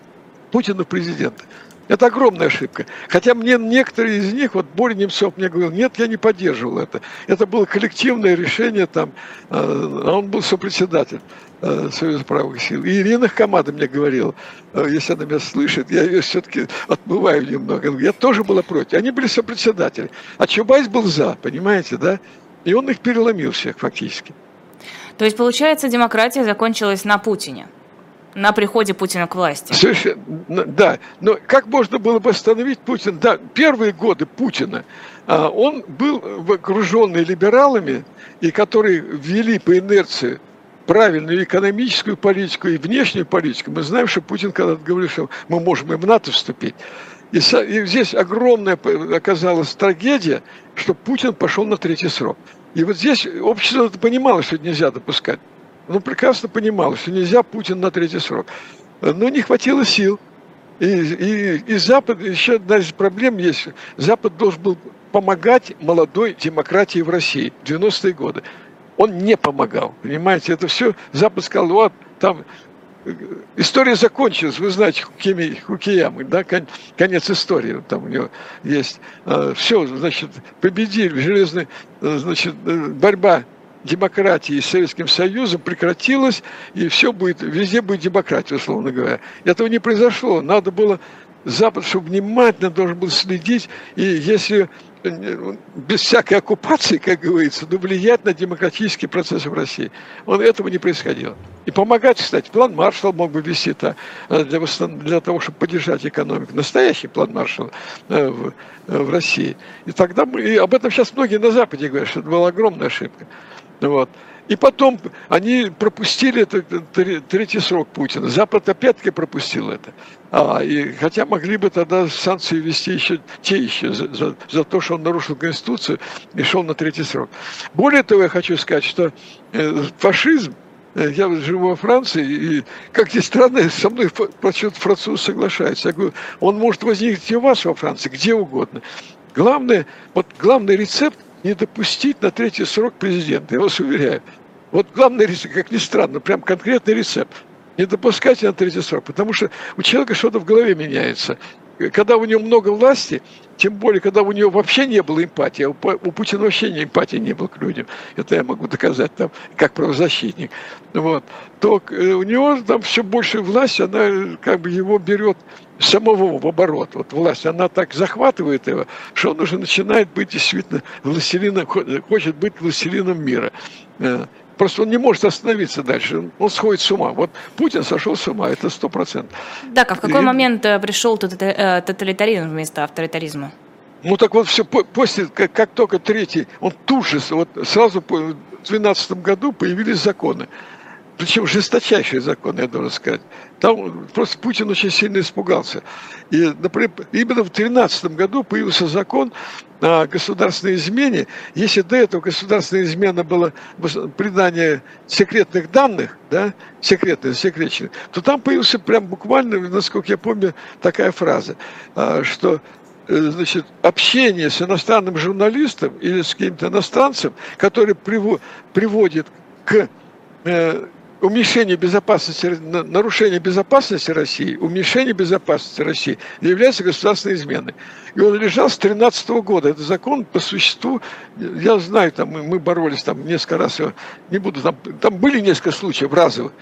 Путина президента. Это огромная ошибка. Хотя мне некоторые из них, вот Боря Немцов мне говорил, нет, я не поддерживал это. Это было коллективное решение там, а он был сопредседатель э, Союза правых сил. И Ирина Хамада мне говорила, э, если она меня слышит, я ее все-таки отмываю немного. Я тоже была против. Они были сопредседатели. А Чубайс был за, понимаете, да? И он их переломил всех фактически. То есть, получается, демократия закончилась на Путине? На приходе Путина к власти. Совершенно, да. Но как можно было бы остановить Путина? Да, первые годы Путина а, он был окруженный либералами, и которые ввели по инерции правильную экономическую политику и внешнюю политику. Мы знаем, что Путин когда говорил, что мы можем и в НАТО вступить. И, здесь огромная оказалась трагедия, что Путин пошел на третий срок. И вот здесь общество понимало, что нельзя допускать ну, прекрасно понимал, что нельзя Путин на третий срок. Но не хватило сил. И, и, и Запад, еще одна из проблем есть, Запад должен был помогать молодой демократии в России в 90-е годы. Он не помогал, понимаете, это все, Запад сказал, вот, там история закончилась, вы знаете, Хукими, Хукиямы, да, конец истории, там у него есть. А, все, значит, победили, железная, значит, борьба демократии с Советским Союзом прекратилась, и все будет, везде будет демократия, условно говоря. Этого не произошло. Надо было Запад, чтобы внимательно должен был следить, и если э, без всякой оккупации, как говорится, но влиять на демократический процесс в России. Он этого не происходило. И помогать, кстати, план Маршалла мог бы вести -то э, для, для того, чтобы поддержать экономику. Настоящий план Маршалла э, в, в России. И тогда мы, и об этом сейчас многие на Западе говорят, что это была огромная ошибка. Вот. И потом они пропустили этот третий срок Путина. Запад опять-таки пропустил это. А, и, хотя могли бы тогда санкции ввести еще те еще за, за, за то, что он нарушил Конституцию и шел на третий срок. Более того, я хочу сказать, что э, фашизм, э, я живу во Франции, и, как ни странно, со мной почему-то француз соглашается. Я говорю, он может возникнуть и у вас во Франции, где угодно. Главное, вот главный рецепт не допустить на третий срок президента, я вас уверяю. Вот главный рецепт, как ни странно, прям конкретный рецепт. Не допускайте на третий срок, потому что у человека что-то в голове меняется. Когда у него много власти, тем более, когда у него вообще не было эмпатии, а у Путина вообще не эмпатии не было к людям, это я могу доказать там, как правозащитник, вот, то э, у него там все больше власти, она как бы его берет самого в оборот. Вот власть, она так захватывает его, что он уже начинает быть действительно властелином, хочет быть властелином мира. Просто он не может остановиться дальше, он сходит с ума. Вот Путин сошел с ума, это сто процентов. Так, а в какой И... момент э, пришел э, тоталитаризм вместо авторитаризма? Ну так вот все, после, как, как только третий, он тут же, вот сразу в 2012 году появились законы причем жесточайший закон, я должен сказать. Там просто Путин очень сильно испугался. И, например, именно в 2013 году появился закон о государственной измене. Если до этого государственная измена была предание секретных данных, да, секретных, засекреченных, то там появился прям буквально, насколько я помню, такая фраза, а, что э, значит, общение с иностранным журналистом или с каким-то иностранцем, который приводит к э, уменьшение безопасности, нарушение безопасности России, уменьшение безопасности России является государственной изменой. И он лежал с 2013 года. Это закон по существу, я знаю, там мы боролись там несколько раз, не буду, там, там были несколько случаев разовых,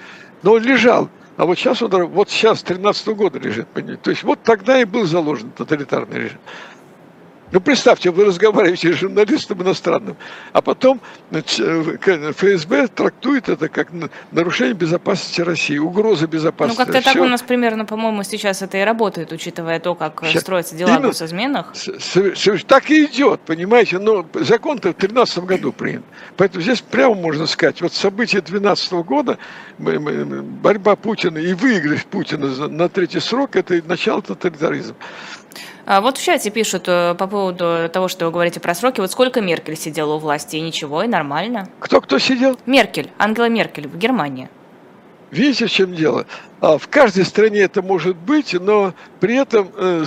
но он лежал. А вот сейчас он, вот сейчас, 13 года лежит. То есть вот тогда и был заложен тоталитарный режим. Ну, представьте, вы разговариваете с журналистом иностранным, а потом ФСБ трактует это как нарушение безопасности России, угроза безопасности. Ну, как-то так у нас примерно, по-моему, сейчас это и работает, учитывая то, как сейчас, строятся дела именно, в госизменах. Так и идет, понимаете, но закон-то в 2013 году принят. Поэтому здесь прямо можно сказать, вот события 2012 года, борьба Путина и выигрыш Путина на третий срок, это начало тоталитаризма. А вот в чате пишут э, по поводу того, что вы говорите про сроки. Вот сколько Меркель сидела у власти, и ничего, и нормально. Кто-кто сидел? Меркель, Ангела Меркель в Германии. Видите, в чем дело? А, в каждой стране это может быть, но при этом, э,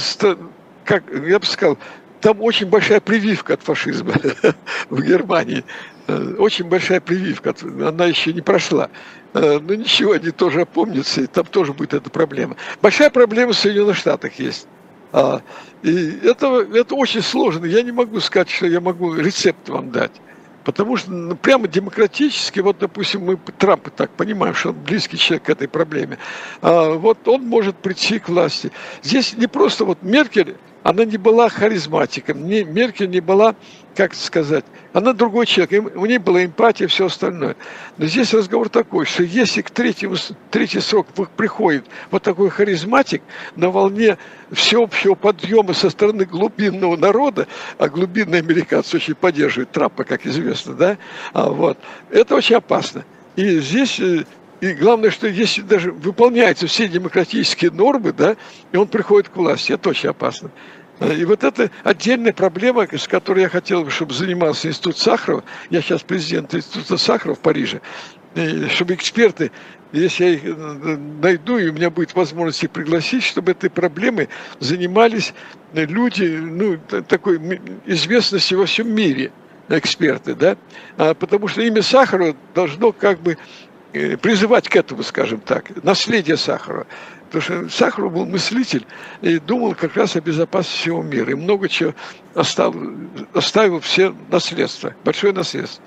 как я бы сказал, там очень большая прививка от фашизма в Германии. Э, очень большая прививка, она еще не прошла. Но ничего, они тоже опомнятся, и там тоже будет эта проблема. Большая проблема в Соединенных Штатах есть. А, и это, это очень сложно. Я не могу сказать, что я могу рецепт вам дать. Потому что ну, прямо демократически, вот, допустим, мы Трампа так понимаем, что он близкий человек к этой проблеме, а, вот он может прийти к власти. Здесь не просто вот Меркель, она не была харизматиком, не, Меркель не была как сказать, она другой человек, у нее была эмпатия и все остальное. Но здесь разговор такой, что если к третьему, третий срок приходит вот такой харизматик на волне всеобщего подъема со стороны глубинного народа, а глубинные американцы очень поддерживают Трампа, как известно, да, а вот, это очень опасно. И здесь и главное, что если даже выполняются все демократические нормы, да, и он приходит к власти, это очень опасно. И вот это отдельная проблема, с которой я хотел бы, чтобы занимался Институт Сахарова. Я сейчас президент Института Сахарова в Париже. И чтобы эксперты, если я их э, найду, и у меня будет возможность их пригласить, чтобы этой проблемой занимались люди ну, такой известности во всем мире, эксперты, да, а, потому что имя Сахарова должно как бы э, призывать к этому, скажем так, наследие Сахарова. Потому что Сахаров был мыслитель и думал как раз о безопасности всего мира. И много чего оставил, оставил все наследство, большое наследство.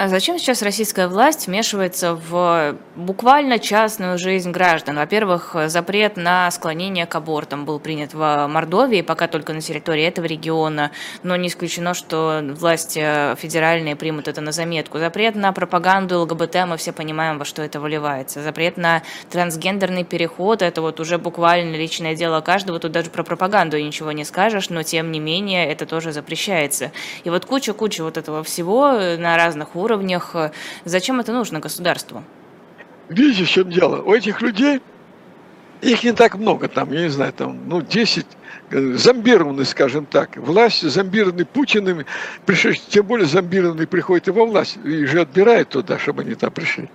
А зачем сейчас российская власть вмешивается в буквально частную жизнь граждан? Во-первых, запрет на склонение к абортам был принят в Мордовии, пока только на территории этого региона, но не исключено, что власти федеральные примут это на заметку. Запрет на пропаганду ЛГБТ, мы все понимаем, во что это выливается. Запрет на трансгендерный переход, это вот уже буквально личное дело каждого, тут даже про пропаганду ничего не скажешь, но тем не менее это тоже запрещается. И вот куча-куча вот этого всего на разных уровнях, уровнях. Зачем это нужно государству? Видите, в чем дело? У этих людей, их не так много, там, я не знаю, там, ну, 10 э, зомбированный, скажем так, власть, зомбированный Путиным, пришедший, тем более зомбированный приходит и во власть, и же отбирает туда, чтобы они там пришли.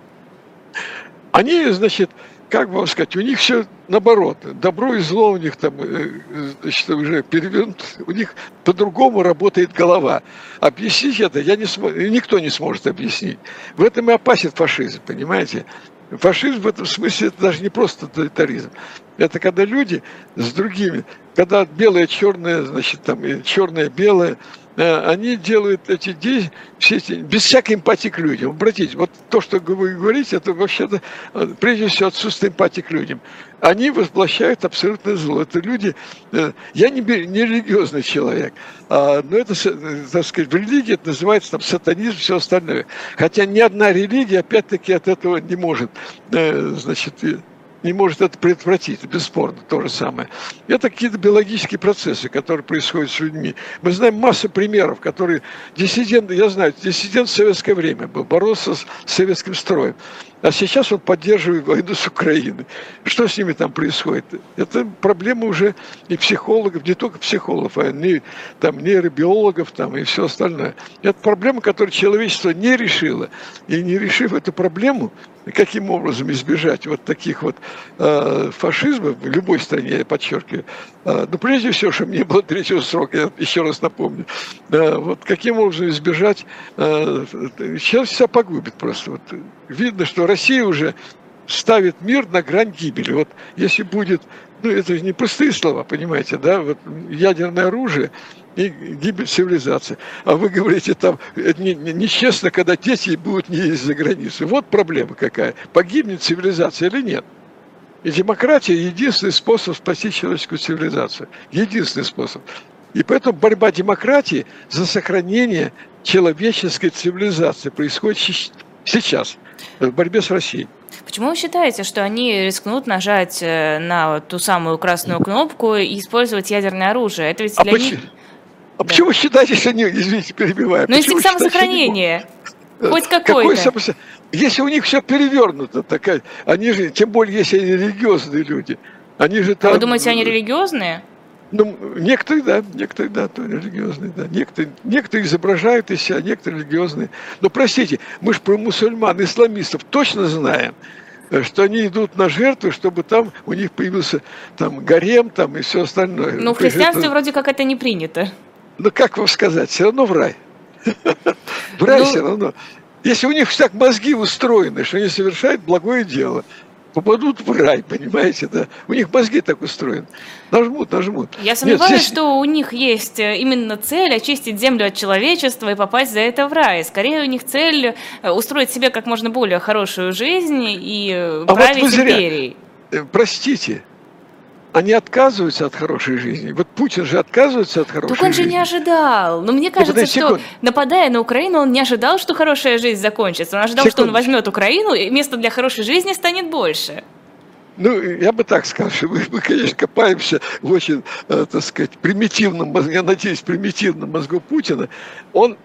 Они, значит, как вам сказать, у них все наоборот, добро и зло у них там э, значит, уже перевернут, у них по-другому работает голова. Объяснить это я не смог, никто не сможет объяснить. В этом и опасен фашизм, понимаете? Фашизм в этом смысле это даже не просто тоталитаризм. Это когда люди с другими, когда белое, черное, значит, там, черное, белое, Э, они делают эти действия все без всякой эмпатии к людям. Обратите, вот то, что вы говорите, это вообще-то э, прежде всего отсутствие эмпатии к людям. Они воплощают абсолютное зло. Это люди... Э, я не, не религиозный человек, а, но это, так сказать, в религии это называется там сатанизм, все остальное. Хотя ни одна религия, опять-таки, от этого не может, значит, не может это предотвратить, бесспорно, то же самое. Это какие-то биологические процессы, которые происходят с людьми. Мы знаем массу примеров, которые диссидент, я знаю, диссидент в советское время был, боролся с советским строем. А сейчас он поддерживает войну с Украиной. Что с ними там происходит? Это проблема уже и психологов, не только психологов, а не, там, нейробиологов там, и все остальное. Это проблема, которую человечество не решило. И не решив эту проблему, каким образом избежать вот таких вот э, фашизмов в любой стране, я подчеркиваю. Э, ну, прежде всего, чтобы не было третьего срока, я еще раз напомню. Э, вот каким образом избежать, э, сейчас себя погубит просто. Вот, видно, что Россия уже ставит мир на грань гибели. Вот если будет, ну это не простые слова, понимаете, да, вот ядерное оружие, и гибель цивилизации. А вы говорите, там нечестно, когда дети будут не ездить за границу. Вот проблема какая. Погибнет цивилизация или нет? И демократия – единственный способ спасти человеческую цивилизацию. Единственный способ. И поэтому борьба демократии за сохранение человеческой цивилизации происходит сейчас в борьбе с Россией. Почему вы считаете, что они рискнут нажать э, на ту самую красную кнопку и использовать ядерное оружие? Это ведь а для почему? А да. почему считаете, что они, извините, перебиваю? Ну, инстинкт самосохранения. Хоть какой-то. Какой Если у них все перевернуто, такая, они же, тем более, если они религиозные люди, они же там... А вы думаете, они религиозные? Ну, некоторые, да, некоторые, да, то религиозные, да. Некоторые, некоторые изображают из себя, некоторые религиозные. Но простите, мы же про мусульман, исламистов точно знаем, что они идут на жертву, чтобы там у них появился там гарем там и все остальное. Ну, в христианстве это... вроде как это не принято. Ну, как вам сказать, все равно в рай. В рай ну, все равно. Если у них так мозги устроены, что они совершают благое дело, попадут в рай, понимаете, да? У них мозги так устроены. Нажмут, нажмут. Я сомневаюсь, Нет, здесь... что у них есть э, именно цель очистить землю от человечества и попасть за это в рай. Скорее у них цель э, устроить себе как можно более хорошую жизнь и э, а править вот империей. Простите, они отказываются от хорошей жизни. Вот Путин же отказывается от хорошей жизни. Так он же не ожидал. Но мне кажется, ну, что нападая на Украину, он не ожидал, что хорошая жизнь закончится. Он ожидал, секунд. что он возьмет Украину, и место для хорошей жизни станет больше. Ну, я бы так сказал, что мы, мы конечно, копаемся в очень, э, так сказать, примитивном, я надеюсь, примитивном мозгу Путина. Он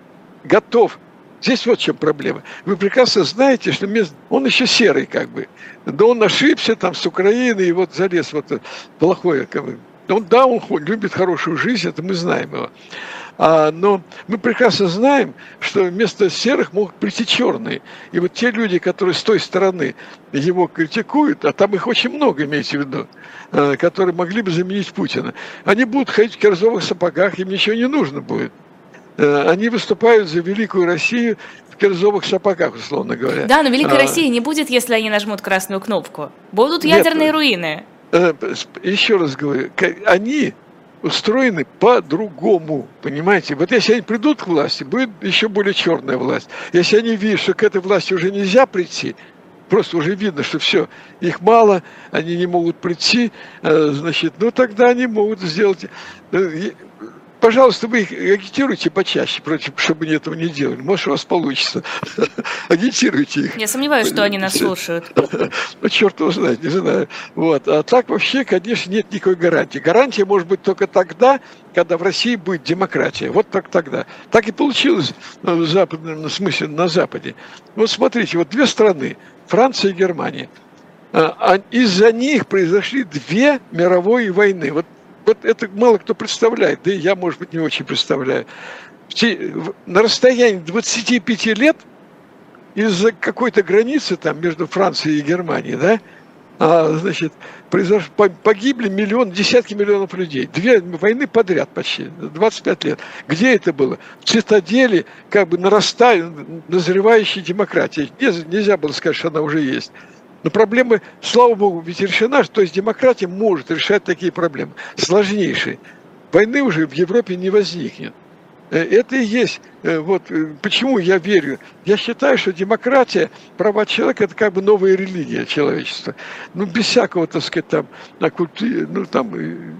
готов Здесь вот в чем проблема. Вы прекрасно знаете, что он еще серый как бы. Да он ошибся там с Украиной и вот залез вот плохое. Как бы. Он, да, он любит хорошую жизнь, это мы знаем его. А, но мы прекрасно знаем, что вместо серых могут прийти черные. И вот те люди, которые с той стороны его критикуют, а там их очень много, имейте в виду, а, которые могли бы заменить Путина, они будут ходить в корзовых сапогах, им ничего не нужно будет. Э, они выступают за великую Россию в кирзовых сапогах, условно говоря. Да, но великой а, России не будет, если они нажмут красную кнопку. Будут ядерные нет, руины. Э, еще раз говорю, они устроены по-другому, понимаете? Вот если они придут к власти, будет еще более черная власть. Если они видят, что к этой власти уже нельзя прийти, просто уже видно, что все, их мало, они не могут прийти, э, значит, ну тогда они могут сделать пожалуйста, вы их агитируйте почаще, против, чтобы они этого не делали. Может, у вас получится. Агитируйте их. Я сомневаюсь, что они нас слушают. Ну, черт его знает, не знаю. Вот. А так вообще, конечно, нет никакой гарантии. Гарантия может быть только тогда, когда в России будет демократия. Вот так тогда. Так и получилось в западном смысле на Западе. Вот смотрите, вот две страны, Франция и Германия. А, а из-за них произошли две мировые войны. Вот вот это мало кто представляет, да и я, может быть, не очень представляю. На расстоянии 25 лет из-за какой-то границы там между Францией и Германией, да, а, значит, произош... погибли миллион, десятки миллионов людей. Две войны подряд почти, 25 лет. Где это было? В цитадели, как бы нарастая, назревающей демократии. Нельзя было сказать, что она уже есть. Но проблемы, слава богу, ведь решена, то есть демократия может решать такие проблемы, сложнейшие. Войны уже в Европе не возникнет. Э, это и есть, э, вот э, почему я верю. Я считаю, что демократия, права человека, это как бы новая религия человечества. Ну, без всякого, так сказать, там, на культы, ну, там,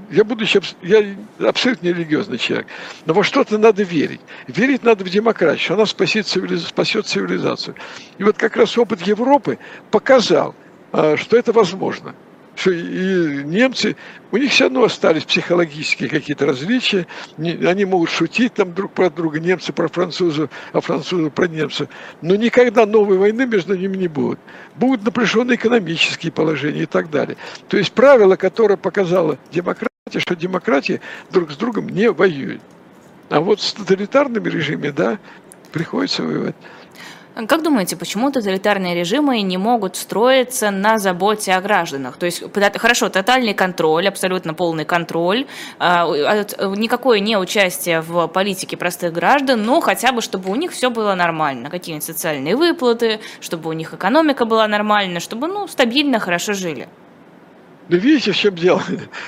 я буду сейчас, я абсолютно религиозный человек, но во что-то надо верить. Верить надо в демократию, что она спасет, цивилиз... спасет цивилизацию. И вот как раз опыт Европы показал, что это возможно что и немцы, у них все равно остались психологические какие-то различия, они могут шутить там друг про друга, немцы про французов, а французы про немцев, но никогда новой войны между ними не будет. Будут напряженные экономические положения и так далее. То есть правило, которое показала демократия, что демократия друг с другом не воюет. А вот с тоталитарными режимами, да, приходится воевать. Как думаете, почему тоталитарные режимы не могут строиться на заботе о гражданах? То есть, хорошо, тотальный контроль, абсолютно полный контроль, а, никакое не участие в политике простых граждан, но хотя бы, чтобы у них все было нормально, какие-нибудь социальные выплаты, чтобы у них экономика была нормальная, чтобы, ну, стабильно, хорошо жили. Ну, видите, в чем дело?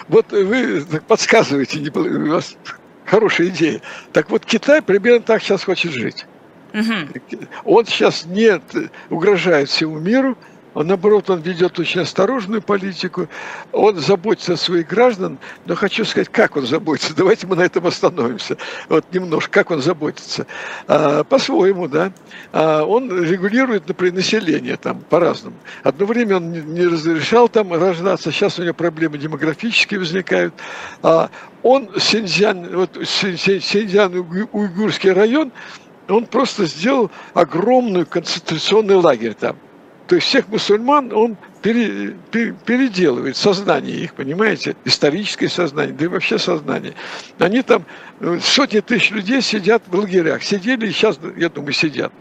Вот вы подсказываете, у вас хорошая идея. Так вот, Китай примерно так сейчас хочет жить. Угу. Он сейчас не угрожает всему миру, Он, наоборот, он ведет очень осторожную политику, он заботится о своих граждан, но хочу сказать, как он заботится. Давайте мы на этом остановимся. Вот немножко, как он заботится. А, по-своему, да. А, он регулирует, например, население там по-разному. Одно время он не разрешал там рождаться, сейчас у него проблемы демографические возникают. А, он Синьцзян, вот Синьцзян-Уйгурский район, он просто сделал огромный концентрационный лагерь там. То есть всех мусульман он пере, пере, переделывает сознание их, понимаете, историческое сознание, да и вообще сознание. Они там, э, сотни тысяч людей сидят в лагерях, сидели и сейчас, я думаю, сидят.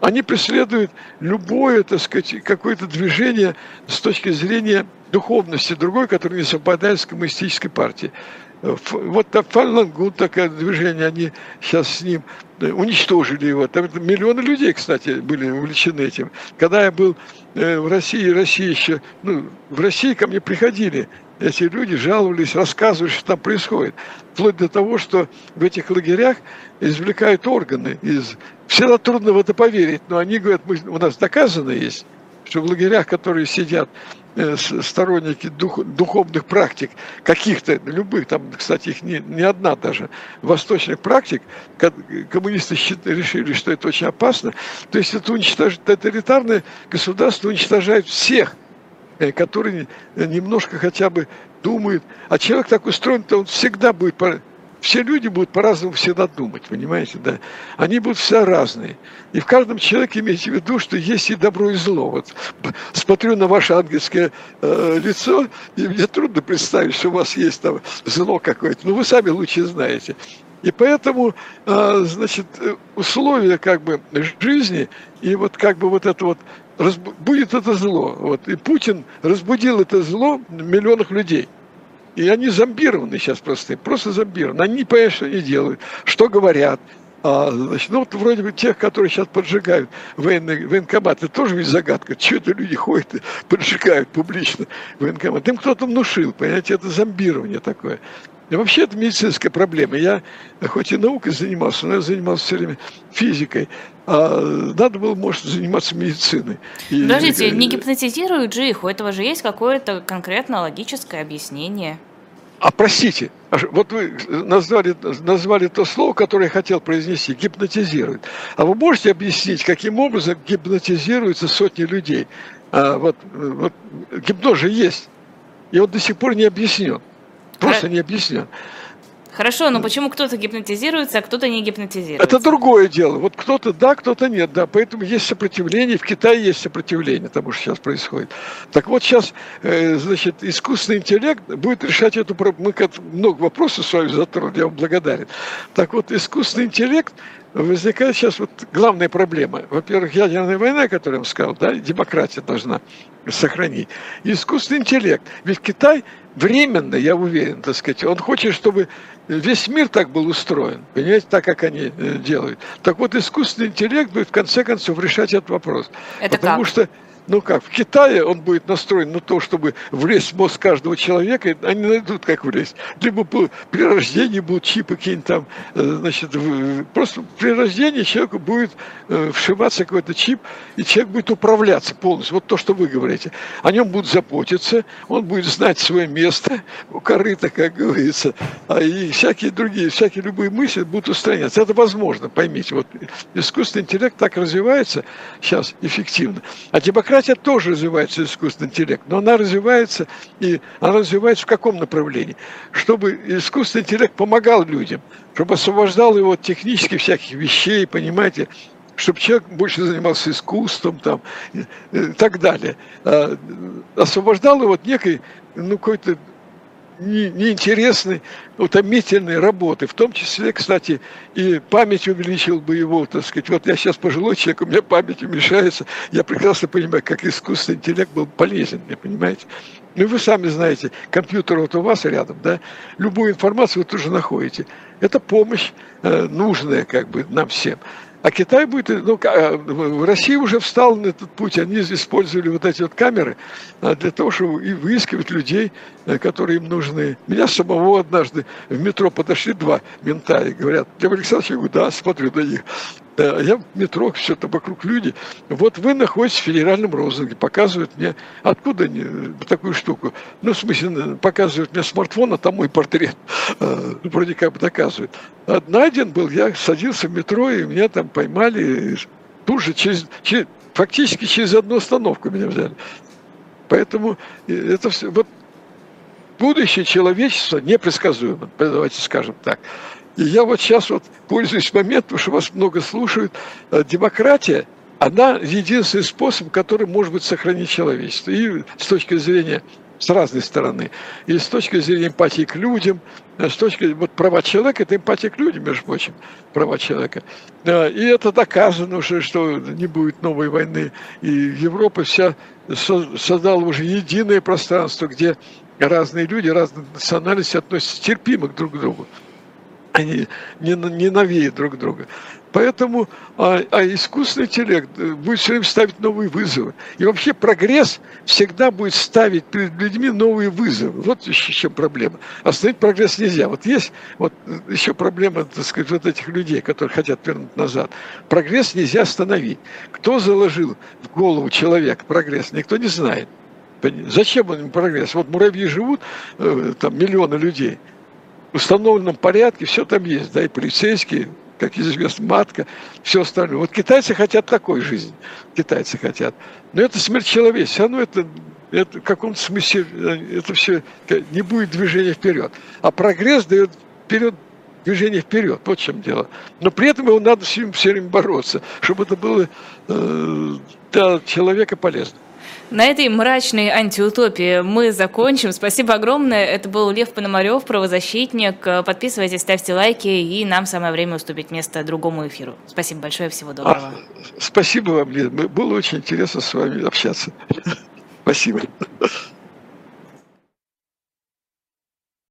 Они преследуют любое, так сказать, какое-то движение с точки зрения духовности другой, которое не совпадает с коммунистической партией. Вот Фалангут такое движение, они сейчас с ним э, уничтожили его. Там миллионы людей, кстати, были увлечены этим. Когда я был э, в России, Россия еще, ну, в России ко мне приходили эти люди, жаловались, рассказывали, что там происходит. Вплоть до того, что в этих лагерях извлекают органы из... Всегда трудно в это поверить, но они говорят, мы, у нас доказано есть, что в лагерях, которые сидят сторонники дух, духовных практик, каких-то, любых, там, кстати, их не, не одна даже, восточных практик, коммунисты решили, что это очень опасно. То есть это уничтожает, тоталитарное государство уничтожает всех, э, которые немножко хотя бы думают. А человек так устроен, то он всегда будет все люди будут по-разному всегда думать, понимаете, да? Они будут все разные. И в каждом человеке имейте в виду, что есть и добро, и зло. Вот смотрю на ваше ангельское э, лицо, и мне трудно представить, что у вас есть там зло какое-то. Но вы сами лучше знаете. И поэтому, э, значит, условия как бы жизни, и вот как бы вот это вот будет это зло. Вот. И Путин разбудил это зло в миллионах людей. И они зомбированы сейчас просто, просто зомбированы. Они понимают, что они делают, что говорят. А, значит, ну, вот вроде бы тех, которые сейчас поджигают военные, военкоматы, тоже ведь загадка. Что это люди ходят и поджигают публично военкомат? Им кто-то внушил, понимаете, это зомбирование такое. И вообще это медицинская проблема. Я хоть и наукой занимался, но я занимался все время физикой. А надо было, может, заниматься медициной. И, Подождите, не гипнотизируют же их, у этого же есть какое-то конкретно логическое объяснение. А простите, а вот вы назвали, назвали то слово, которое я хотел произнести, гипнотизирует. А вы можете объяснить, каким образом гипнотизируются сотни людей? А вот, вот гипноз же есть, и он до сих пор не объяснен. Просто не объяснен. Хорошо, но почему кто-то гипнотизируется, а кто-то не гипнотизируется? Это другое дело. Вот кто-то да, кто-то нет, да. Поэтому есть сопротивление. В Китае есть сопротивление тому, что сейчас происходит. Так вот сейчас, э, значит, искусственный интеллект будет решать эту проблему. Мы много вопросов с вами затронули, я вам благодарен. Так вот, искусственный интеллект возникает сейчас вот главная проблема. Во-первых, ядерная война, которую я вам сказал, да, демократия должна сохранить. И искусственный интеллект. Ведь Китай временно, я уверен, так сказать, он хочет, чтобы весь мир так был устроен, понимаете, так, как они э, делают. Так вот, искусственный интеллект будет в конце концов решать этот вопрос. Это потому как? что ну как, в Китае он будет настроен на то, чтобы влезть в мозг каждого человека, они найдут, как влезть. Либо при рождении будут чипы какие-нибудь там, э, значит, просто при рождении человеку будет э, вшиваться какой-то чип, и человек будет управляться полностью. Вот то, что вы говорите. О нем будут заботиться, он будет знать свое место у корыта, как говорится, а и всякие другие, всякие любые мысли будут устраняться. Это возможно, поймите. Вот искусственный интеллект так развивается сейчас эффективно. А демократия демократия тоже развивается искусственный интеллект, но она развивается, и она развивается в каком направлении? Чтобы искусственный интеллект помогал людям, чтобы освобождал его от технических всяких вещей, понимаете, чтобы человек больше занимался искусством там, и, так далее. А, освобождал его от некой, ну, какой-то неинтересной, утомительной работы. В том числе, кстати, и память увеличил бы его, так сказать. Вот я сейчас пожилой человек, у меня память уменьшается. Я прекрасно понимаю, как искусственный интеллект был полезен мне, понимаете? Ну, вы сами знаете, компьютер вот у вас рядом, да, любую информацию вы тоже находите. Это помощь э, нужная как бы нам всем. А Китай будет, ну, в России уже встал на этот путь, они использовали вот эти вот камеры а, для того, чтобы и выискивать людей, э, которые им нужны. Меня самого однажды в метро подошли два мента и говорят, Лев Александрович, я говорю, да, смотрю на них. Я в метро, все это вокруг люди. Вот вы находитесь в федеральном розыске, показывают мне, откуда они, такую штуку. Ну, в смысле, показывают мне смартфон, а там мой портрет. Э, вроде как бы доказывают. Найден был, я садился в метро, и меня там поймали. Тут же, через, через, фактически через одну остановку меня взяли. Поэтому это все, вот будущее человечества непредсказуемо, давайте скажем так. И я вот сейчас вот пользуюсь моментом, что вас много слушают, э, демократия, она единственный способ, который может быть сохранить человечество. И с точки зрения с разной стороны. И с точки зрения эмпатии к людям, э, с точки вот права человека, это эмпатия к людям, между прочим, права человека. Э, и это доказано уже, что не будет новой войны. И Европа вся создала уже единое пространство, где разные люди, разные национальности относятся терпимо друг к другу они ненавидят друг друга. Поэтому а, а искусственный интеллект э, будет все время ставить новые вызовы. И вообще прогресс всегда будет ставить перед людьми новые вызовы. Вот еще чем проблема. Остановить прогресс нельзя. Вот есть вот еще проблема, так сказать, вот этих людей, которые хотят вернуть назад. Прогресс нельзя остановить. Кто заложил в голову человека прогресс, никто не знает. Зачем он им прогресс? Вот муравьи живут, э, там миллионы людей – установленном порядке, все там есть, да, и полицейские, как известно, матка, все остальное. Вот китайцы хотят такой жизни, китайцы хотят. Но это смерть человечества, оно это, это в каком-то смысле, э, это все, не будет движения вперед. А прогресс дает вперед движение вперед, вот в чем дело. Но при этом его надо с ним все время бороться, чтобы это было э, для человека полезно. На этой мрачной антиутопии мы закончим. Спасибо огромное. Это был Лев Пономарев, правозащитник. Подписывайтесь, ставьте лайки, и нам самое время уступить место другому эфиру. Спасибо большое, всего доброго. А, спасибо вам, Лен. Было очень интересно с вами общаться. Спасибо.